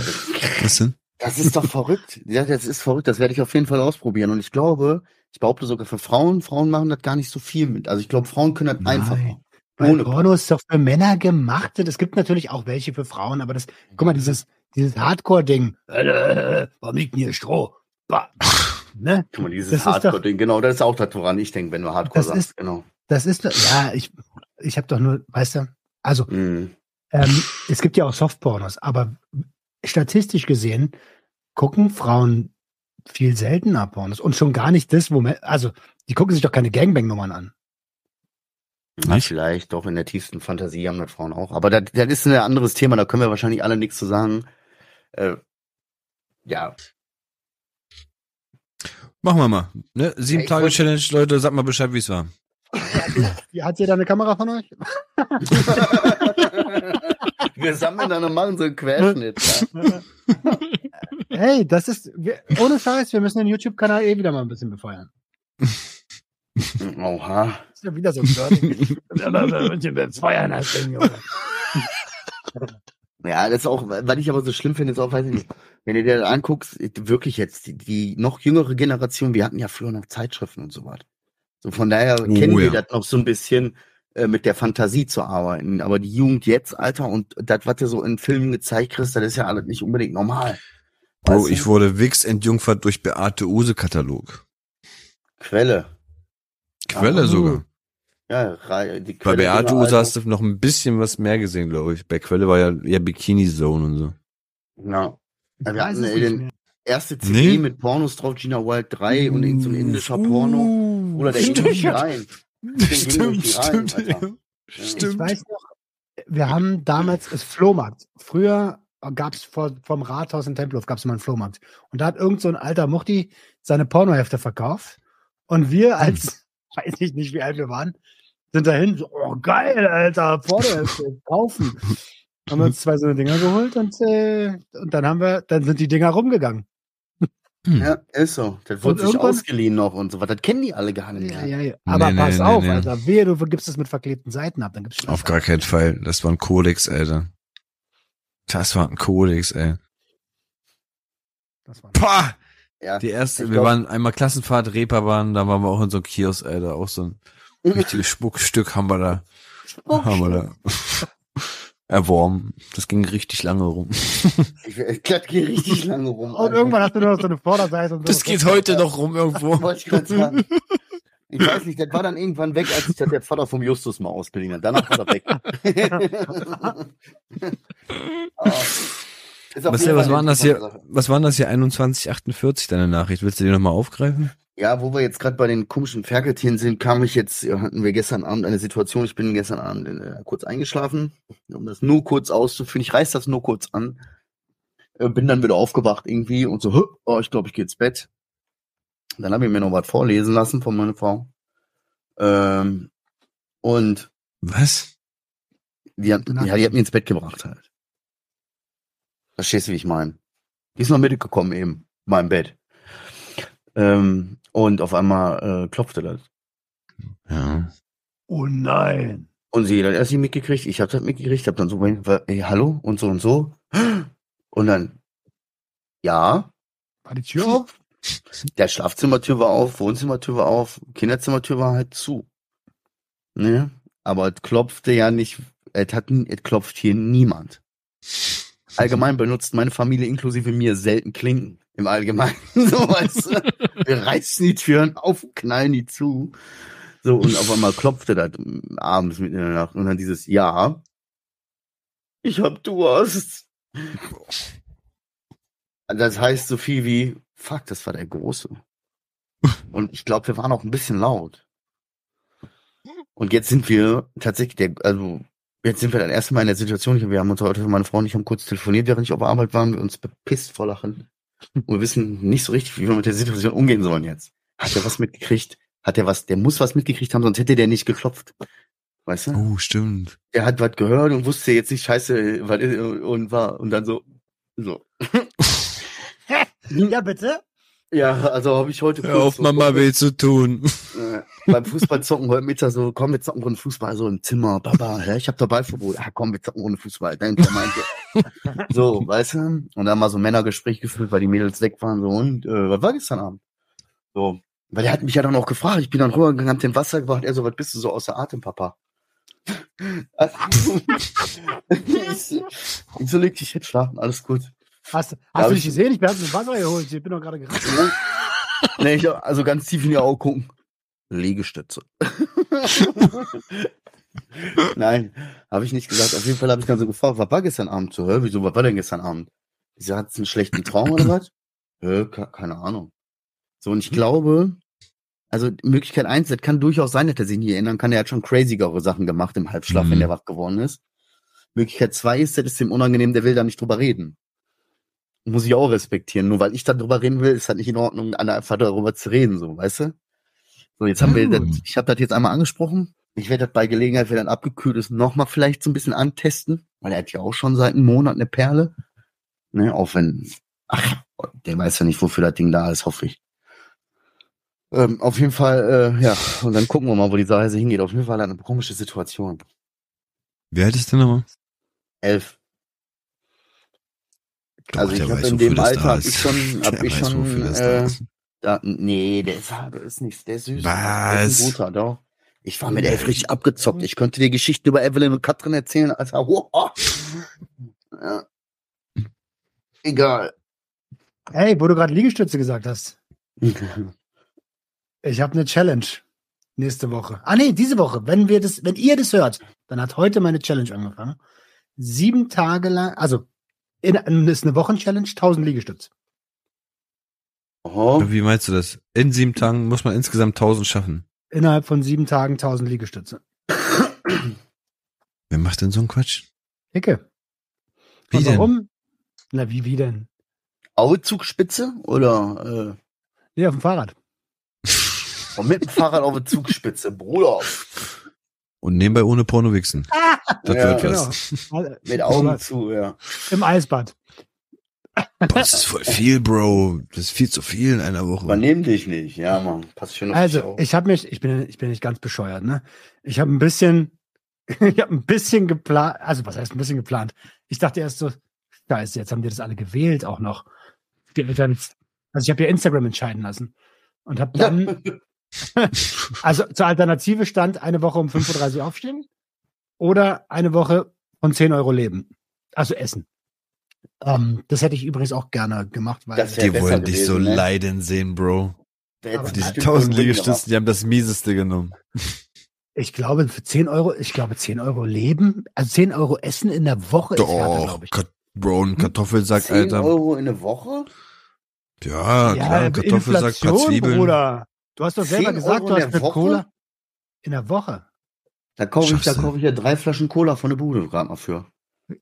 Was denn? das ist doch verrückt. Ja, das ist verrückt. Das werde ich auf jeden Fall ausprobieren. Und ich glaube, ich behaupte sogar für Frauen, Frauen machen das gar nicht so viel mit. Also ich glaube, Frauen können das Nein. einfacher. Ohne Porno ist doch für Männer gemacht. Es gibt natürlich auch welche für Frauen, aber das, guck mal, dieses, dieses Hardcore-Ding. Äh, warum liegt denn hier Stroh? Bah. Ne? Guck mal, dieses Hardcore-Ding, genau, das ist auch das, woran ich denke, wenn du Hardcore Das sagst. ist- genau. Das ist doch, ja, ich, ich habe doch nur, weißt du, also Mhm. ähm, es gibt ja auch Softpornos, aber statistisch gesehen gucken Frauen viel seltener Pornos und schon gar nicht das, wo man, also die gucken sich doch keine Gangbang-Nummern an. Ja, Nicht? vielleicht doch in der tiefsten Fantasie haben das Frauen auch. Aber das, das ist ein anderes Thema, da können wir wahrscheinlich alle nichts zu sagen. Äh, ja, Machen wir mal. Ne? Sieben Ja, Tage wollt- Challenge, Leute, sag mal Bescheid, wie es war. Wie hat jeder eine Kamera von euch? wir sammeln dann und machen so einen Querschnitt. Ja. Hey, das ist, wir, ohne Scheiß, wir müssen den YouTube-Kanal eh wieder mal ein bisschen befeuern. Oha. Das ist ja wieder so ein. Wir müssen ein bisschen befeuern, das Ding, Junge. Ja, das ist auch, weil ich aber so schlimm finde, ist auch, weiß ich nicht, wenn du dir das anguckst, wirklich jetzt, die, die noch jüngere Generation, wir hatten ja früher noch Zeitschriften und so was. So von daher Oh, kennen wir ja. das noch so ein bisschen äh, mit der Fantasie zu arbeiten. Aber die Jugend jetzt, Alter, und das, was du so in Filmen gezeigt kriegst, das ist ja alles nicht unbedingt normal. Bro, du? ich wurde Wix entjungfert durch Beate Use Katalog. Quelle. Quelle Ah. sogar. Ja, die Bei Quelle. Beate Dinge, Use hast du noch ein bisschen was mehr gesehen, glaube ich. Bei Quelle war ja eher Bikini Zone und so. Ja. ja wir hatten den erste CD Nee. mit Pornos drauf, Gina Wild 3 und irgend so ein indischer Porno. Oder der ging Stimmt. durch Stimmt, stimmt. Alter. ja. Ich Stimmt. weiß noch, wir haben damals, es Flohmarkt. Früher gab es vor, vom Rathaus in Tempelhof gab es mal einen Flohmarkt. Und da hat irgend so ein alter Muchti seine Pornohefte verkauft. Und wir als, weiß ich nicht, wie alt wir waren, sind dahin, so, oh geil, Alter, Pornohefte, kaufen. haben wir uns zwei so eine Dinger geholt und, äh, und dann haben wir, dann sind die Dinger rumgegangen. Ja, ist so. Das wurde Und sich ausgeliehen noch und so was. Das kennen die alle gar nicht Ja, mehr. ja, ja. Aber Nee, pass nee, auf, nee. Alter. Wehe, du gibst es mit verklebten Seiten ab, dann gibt's. Auf gar keinen Fall. Das war ein Kodex, Alter. Das war ein Kodex, ey. Das war Pah! Ja. Die erste, wir glaub- waren einmal Klassenfahrt, Reeperbahn, da waren wir auch in so einem Kiosk, Alter. Auch so ein richtiges Schmuckstück haben wir da, haben wir da erworben. Das ging richtig lange rum. Ich, ich das geht richtig lange rum. Und irgendwann hast du nur noch so eine Vorderseite und so. Das geht heute noch rum irgendwo. Wollte ich gerade sagen. Ich weiß nicht, das war dann irgendwann weg, als sich das der Vater vom Justus mal ausgeliehen hat. Danach war er weg. Auf Was, was Fall war eine denn das hier? Was waren das hier? 2148, deine Nachricht. Willst du die nochmal aufgreifen? Ja, wo wir jetzt gerade bei den komischen Ferkeltieren sind, kam ich jetzt, hatten wir gestern Abend eine Situation, ich bin gestern Abend äh, kurz eingeschlafen, um das nur kurz auszuführen. Ich reiß das nur kurz an. Äh, bin dann wieder aufgewacht irgendwie und so, "Hö, oh, ich glaube, ich gehe ins Bett. Dann habe ich mir noch was vorlesen lassen von meiner Frau. Ähm, und Was? die hat, ja, die hat mich ins Bett gebracht halt. Verstehst du, wie ich meine? Die ist noch mitgekommen eben, in meinem Bett. Ähm, und auf einmal äh, klopfte das. Ja. Oh nein. Und sie hat erst nicht mitgekriegt, ich habe das mitgekriegt, hab dann so, war, ey, hallo und so und so. Und dann, ja, War die Tür auf? der Schlafzimmertür war auf, Wohnzimmertür war auf, Kinderzimmertür war halt zu. Ne? Aber es klopfte ja nicht, es hat, es klopft hier niemand. Allgemein benutzt meine Familie inklusive mir selten Klinken. Im Allgemeinen. So, weißt du? Wir reißen die Türen auf, knallen die zu. So, und auf einmal klopfte das abends mitten in der Nacht. Und dann dieses Ja. Ich hab Durst. Das heißt so viel wie, fuck, das war der Große. Und ich glaube, wir waren auch ein bisschen laut. Und jetzt sind wir tatsächlich, der, also jetzt sind wir dann erstmal in der Situation, wir haben uns heute, meine Frau und ich haben kurz telefoniert, während ich auf Arbeit war, wir uns bepisst vor Lachen. Und wir wissen nicht so richtig, wie wir mit der Situation umgehen sollen jetzt. Hat er was mitgekriegt? Hat er was, der muss was mitgekriegt haben, sonst hätte der nicht geklopft. Weißt du? Oh, stimmt. Der hat was gehört und wusste jetzt nicht, scheiße, was und war, und dann so, so. Ja, bitte? Ja, also habe ich heute Hör auf, so- Mama will zu tun. äh, beim Fußballzocken heute Mittag so, komm, wir zocken ohne Fußball, so im Zimmer, Papa, hä, ich hab dabei Verbot. Ah, komm, wir zocken ohne Fußball. Dann der meinte, so, weißt du? Und dann mal so ein Männergespräch geführt, weil die Mädels weg waren, so, und, äh, was war gestern Abend? So, weil der hat mich ja dann auch gefragt, ich bin dann rübergegangen, hab den Wasser gebracht, er so, was bist du so außer Atem, Papa? Also, ich, ich so, leg dich jetzt schlafen, alles gut. Hast, hast du ich- nicht gesehen? Ich bin mir Wasser geholt. Ich bin doch gerade gerannt. nee, ich, also ganz tief in die Augen gucken. Liegestütze. Nein, habe ich nicht gesagt. Auf jeden Fall habe ich dann so gefragt, was war gestern Abend so? Hä, wieso, was war denn gestern Abend? Sie hat einen schlechten Traum oder was? Hä, ke- keine Ahnung. So, und ich glaube, also Möglichkeit eins, das kann durchaus sein, dass er sich nicht erinnern kann. Er hat schon crazygere Sachen gemacht im Halbschlaf, Mhm. wenn der wach geworden ist. Möglichkeit zwei ist, das ist ihm unangenehm, der will da nicht drüber reden. Muss ich auch respektieren. Nur weil ich da drüber reden will, ist das nicht in Ordnung, einfach darüber zu reden, so, weißt du? So, jetzt haben wir, Oh. das, ich habe das jetzt einmal angesprochen. Ich werde das bei Gelegenheit, wenn das abgekühlt ist, nochmal vielleicht so ein bisschen antesten, weil er hat ja auch schon seit einem Monat eine Perle. Ne, auch wenn, ach, der weiß ja nicht, wofür das Ding da ist, hoffe ich. Ähm, auf jeden Fall, äh, ja, und dann gucken wir mal, wo die Reise hingeht. Auf jeden Fall eine komische Situation. Wer hat es denn nochmal? Elf. Also ich der hab weiß, in dem Alter hab ist. ich schon- hab Der ich weiß, schon, äh, ist. Da, nee, der ist, der ist nicht, der ist süß. Der ist Was? ein guter, doch. Ich war mit elf richtig abgezockt. Ich könnte dir Geschichten über Evelyn und Katrin erzählen, Alter. Wow. Ja. Egal. Hey, wo du gerade Liegestütze gesagt hast. Ich habe eine Challenge nächste Woche. Ah nee, diese Woche. Wenn wir das, wenn ihr das hört, dann hat heute meine Challenge angefangen. Sieben Tage lang, also in, ist eine Wochenchallenge, 1000 Liegestütze. Oh, Wie meinst du das? In sieben Tagen muss man insgesamt 1000 schaffen. Innerhalb von sieben Tagen 1000 Liegestütze. Wer macht denn so einen Quatsch? Icke. Wie Und denn? warum? Na, wie, wie denn? Auezugspitze oder Nee, auf dem Fahrrad. äh, oh, mit dem Fahrrad auf der Zugspitze, Bruder. Und nebenbei ohne Porno wichsen. Das Ja, wird Genau. was. Mit Augen zu, ja. Im Eisbad. Das ist voll viel, Bro. Das ist viel zu viel in einer Woche. Übernehm dich nicht. Ja, Mann. Pass schön auf Also, ich habe mich, ich bin, ich bin nicht ganz bescheuert, ne? Ich habe ein bisschen, ich habe ein bisschen geplant, also was heißt ein bisschen geplant? Ich dachte erst so, scheiße, jetzt haben die das alle gewählt auch noch. Die Eltern, also ich habe ja Instagram entscheiden lassen und habe dann, also zur Alternative stand eine Woche um 5.30 Uhr aufstehen oder eine Woche von 10 Euro leben. Also essen. Ähm, das hätte ich übrigens auch gerne gemacht, weil Das Die wollen dich so ne? leiden sehen, Bro. Da hättest Aber du Die die bestimmt 1000 irgendwo Liegestützen, die haben das mieseste genommen. ich glaube, für 10 Euro, ich glaube, 10 Euro leben, also 10 Euro essen in der Woche ist Doch, glaube ich. Kat Bro, ein Kartoffelsack, 10 Alter. Euro in eine Woche? Ja, klar, ein Kartoffelsack, paar Inflation, Zwiebeln. Bruder. Du hast doch 10 selber gesagt, Euro du hast der eine Woche? Cola in der Woche. Da kaufe ich, da kaufe ich ja drei Flaschen Cola von der Bude gerade mal für.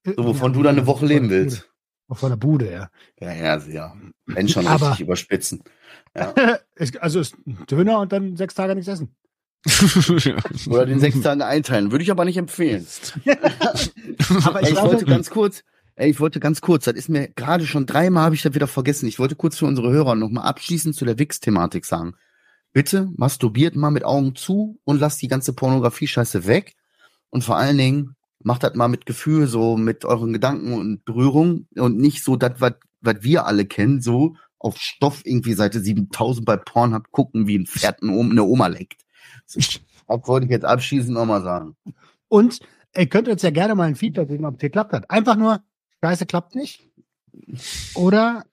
So, wovon Ja, du dann eine Woche leben der willst. Von der Bude, ja. Ja, ja, also, ja. Wenn schon Aber- richtig überspitzen. Ja. Also ist ein Döner und dann sechs Tage nichts essen. Oder den sechs Tagen einteilen. Würde ich aber nicht empfehlen. Aber ich ich wollte ganz kurz, ey, ich wollte ganz kurz, das ist mir gerade schon dreimal habe ich das wieder vergessen. Ich wollte kurz für unsere Hörer nochmal abschließend zu der Wix-Thematik sagen. Bitte masturbiert mal mit Augen zu und lasst die ganze Pornografie-Scheiße weg. Und vor allen Dingen macht das mal mit Gefühl, so mit euren Gedanken und Berührung und nicht so das, was wir alle kennen, so auf Stoff irgendwie Seite 7000 bei Pornhub gucken, wie ein Pferd eine Oma, leckt. Das wollte ich jetzt abschließend nochmal sagen. und ihr könnt uns ja gerne mal ein Feedback geben, ob es geklappt hat. Einfach nur, Scheiße klappt nicht. Oder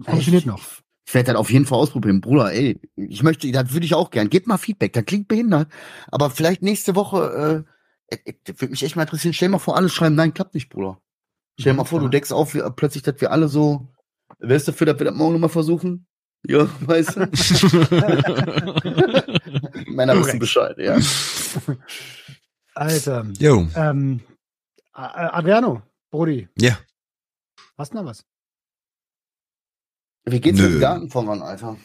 funktioniert noch. Ich werde das auf jeden Fall ausprobieren, Bruder. Ey, ich möchte, das würde ich auch gern. Gebt mal Feedback. Das klingt behindert, aber vielleicht nächste Woche. Äh, äh, würde mich echt mal interessieren. Stell mal vor, alle schreiben, nein, klappt nicht, Bruder. Stell dir mal vor, du deckst auf, wie, plötzlich, dass wir alle so. Wärst du dafür, dass wir das morgen nochmal versuchen? Ja, weißt du? Männer wissen Bescheid, ja. Alter. Jo, Ähm, Adriano, Brody. Ja. Hast du noch was? Wie geht's Nö. mit dem Garten voran, Alter?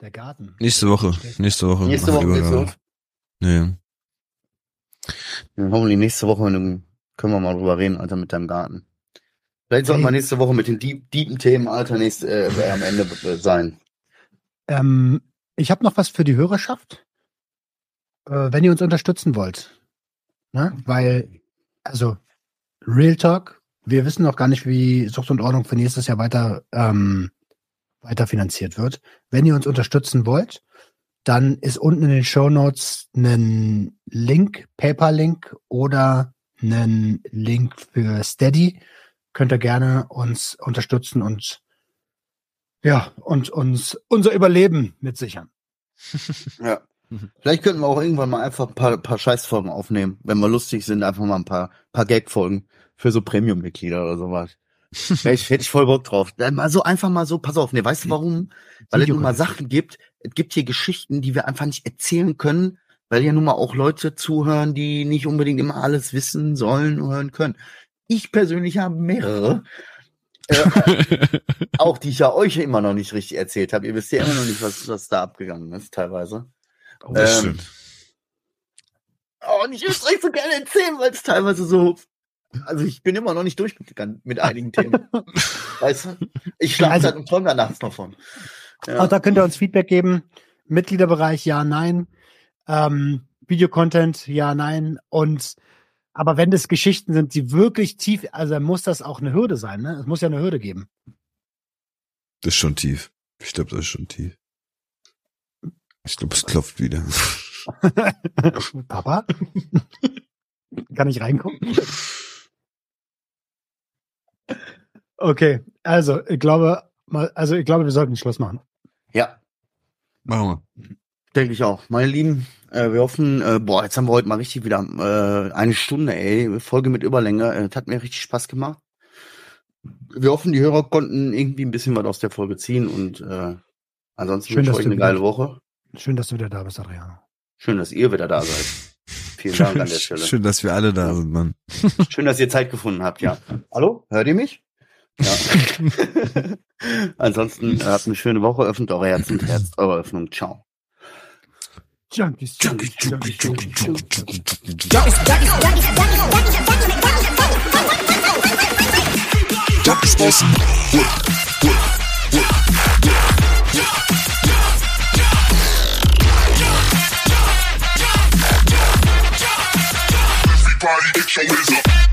Der Garten. nächste Woche. Nächste Woche. Nächste Woche wir geht's über- Nee. Ja, hoffentlich nächste Woche dann können wir mal drüber reden, Alter, mit deinem Garten. Vielleicht sollten wir nächste Woche mit den deepen Themen, Alter, nächste, äh, am Ende äh, sein. Ähm, ich habe noch was für die Hörerschaft. Äh, wenn ihr uns unterstützen wollt. Ne? Weil, also, Real Talk, wir wissen noch gar nicht, wie Sucht und Ordnung für nächstes Jahr weiter, ähm, weiter finanziert wird. Wenn ihr uns unterstützen wollt, dann ist unten in den Show Notes ein Link, Paper-Link oder ein Link für Steady. Könnt ihr gerne uns unterstützen und ja, und uns unser Überleben mitsichern. Ja. Mhm. Vielleicht könnten wir auch irgendwann mal einfach ein paar, paar Scheißfolgen aufnehmen. Wenn wir lustig sind, einfach mal ein paar, paar Gag-Folgen für so Premium-Mitglieder oder sowas. Ich, hätte ich voll Bock drauf. Dann mal so einfach mal so, pass auf, ne, weißt du warum? Weil es nun mal. Sachen gibt, es gibt hier Geschichten, die wir einfach nicht erzählen können, weil ja nun mal auch Leute zuhören, die nicht unbedingt immer alles wissen sollen und hören können. Ich persönlich habe mehrere, äh, auch die ich ja euch immer noch nicht richtig erzählt habe. Ihr wisst ja immer noch nicht, was, was da abgegangen ist, teilweise. Oh, Ähm, stimmt. Oh, und ich würde es euch so gerne erzählen, weil es teilweise so. Also ich bin immer noch nicht durchgegangen mit einigen Themen. weißt du? Ich schlafe Also- seit und träume da nachts noch von. Ja. Auch da könnt ihr uns Feedback geben. Mitgliederbereich, ja, nein. Ähm, Videocontent, ja, nein. Und aber wenn das Geschichten sind, die wirklich tief, also dann muss das auch eine Hürde sein, ne? Es muss ja eine Hürde geben. Das ist schon tief. Ich glaube, das ist schon tief. Ich glaube, es klopft wieder. Papa? Kann ich reingucken? Okay, also ich glaube, mal, also ich glaube, wir sollten Schluss machen. ja, Machen wir. denke ich auch. Meine Lieben, äh, wir hoffen, äh, boah, jetzt haben wir heute mal richtig wieder äh, eine Stunde, ey. Folge mit Überlänge. Äh, das hat mir richtig Spaß gemacht. Wir hoffen, die Hörer konnten irgendwie ein bisschen was aus der Folge ziehen und äh, ansonsten Schön, wünsche ich euch eine geile Woche. Schön, dass du wieder da bist, Adriano. Schön, dass ihr wieder da seid. Vielen Dank an der Stelle. Schön, dass wir alle da sind, Mann. Schön, dass ihr Zeit gefunden habt, ja. Hallo? Hört ihr mich? Ja. Ansonsten äh, habt eine schöne Woche, öffnet eure Herzen Herz, eure Öffnung. Ciao. Junkies, Junkies, Junkies, Junkies, Junkies, Junkies, Junkies, Junkies, Everybody, get your hands up.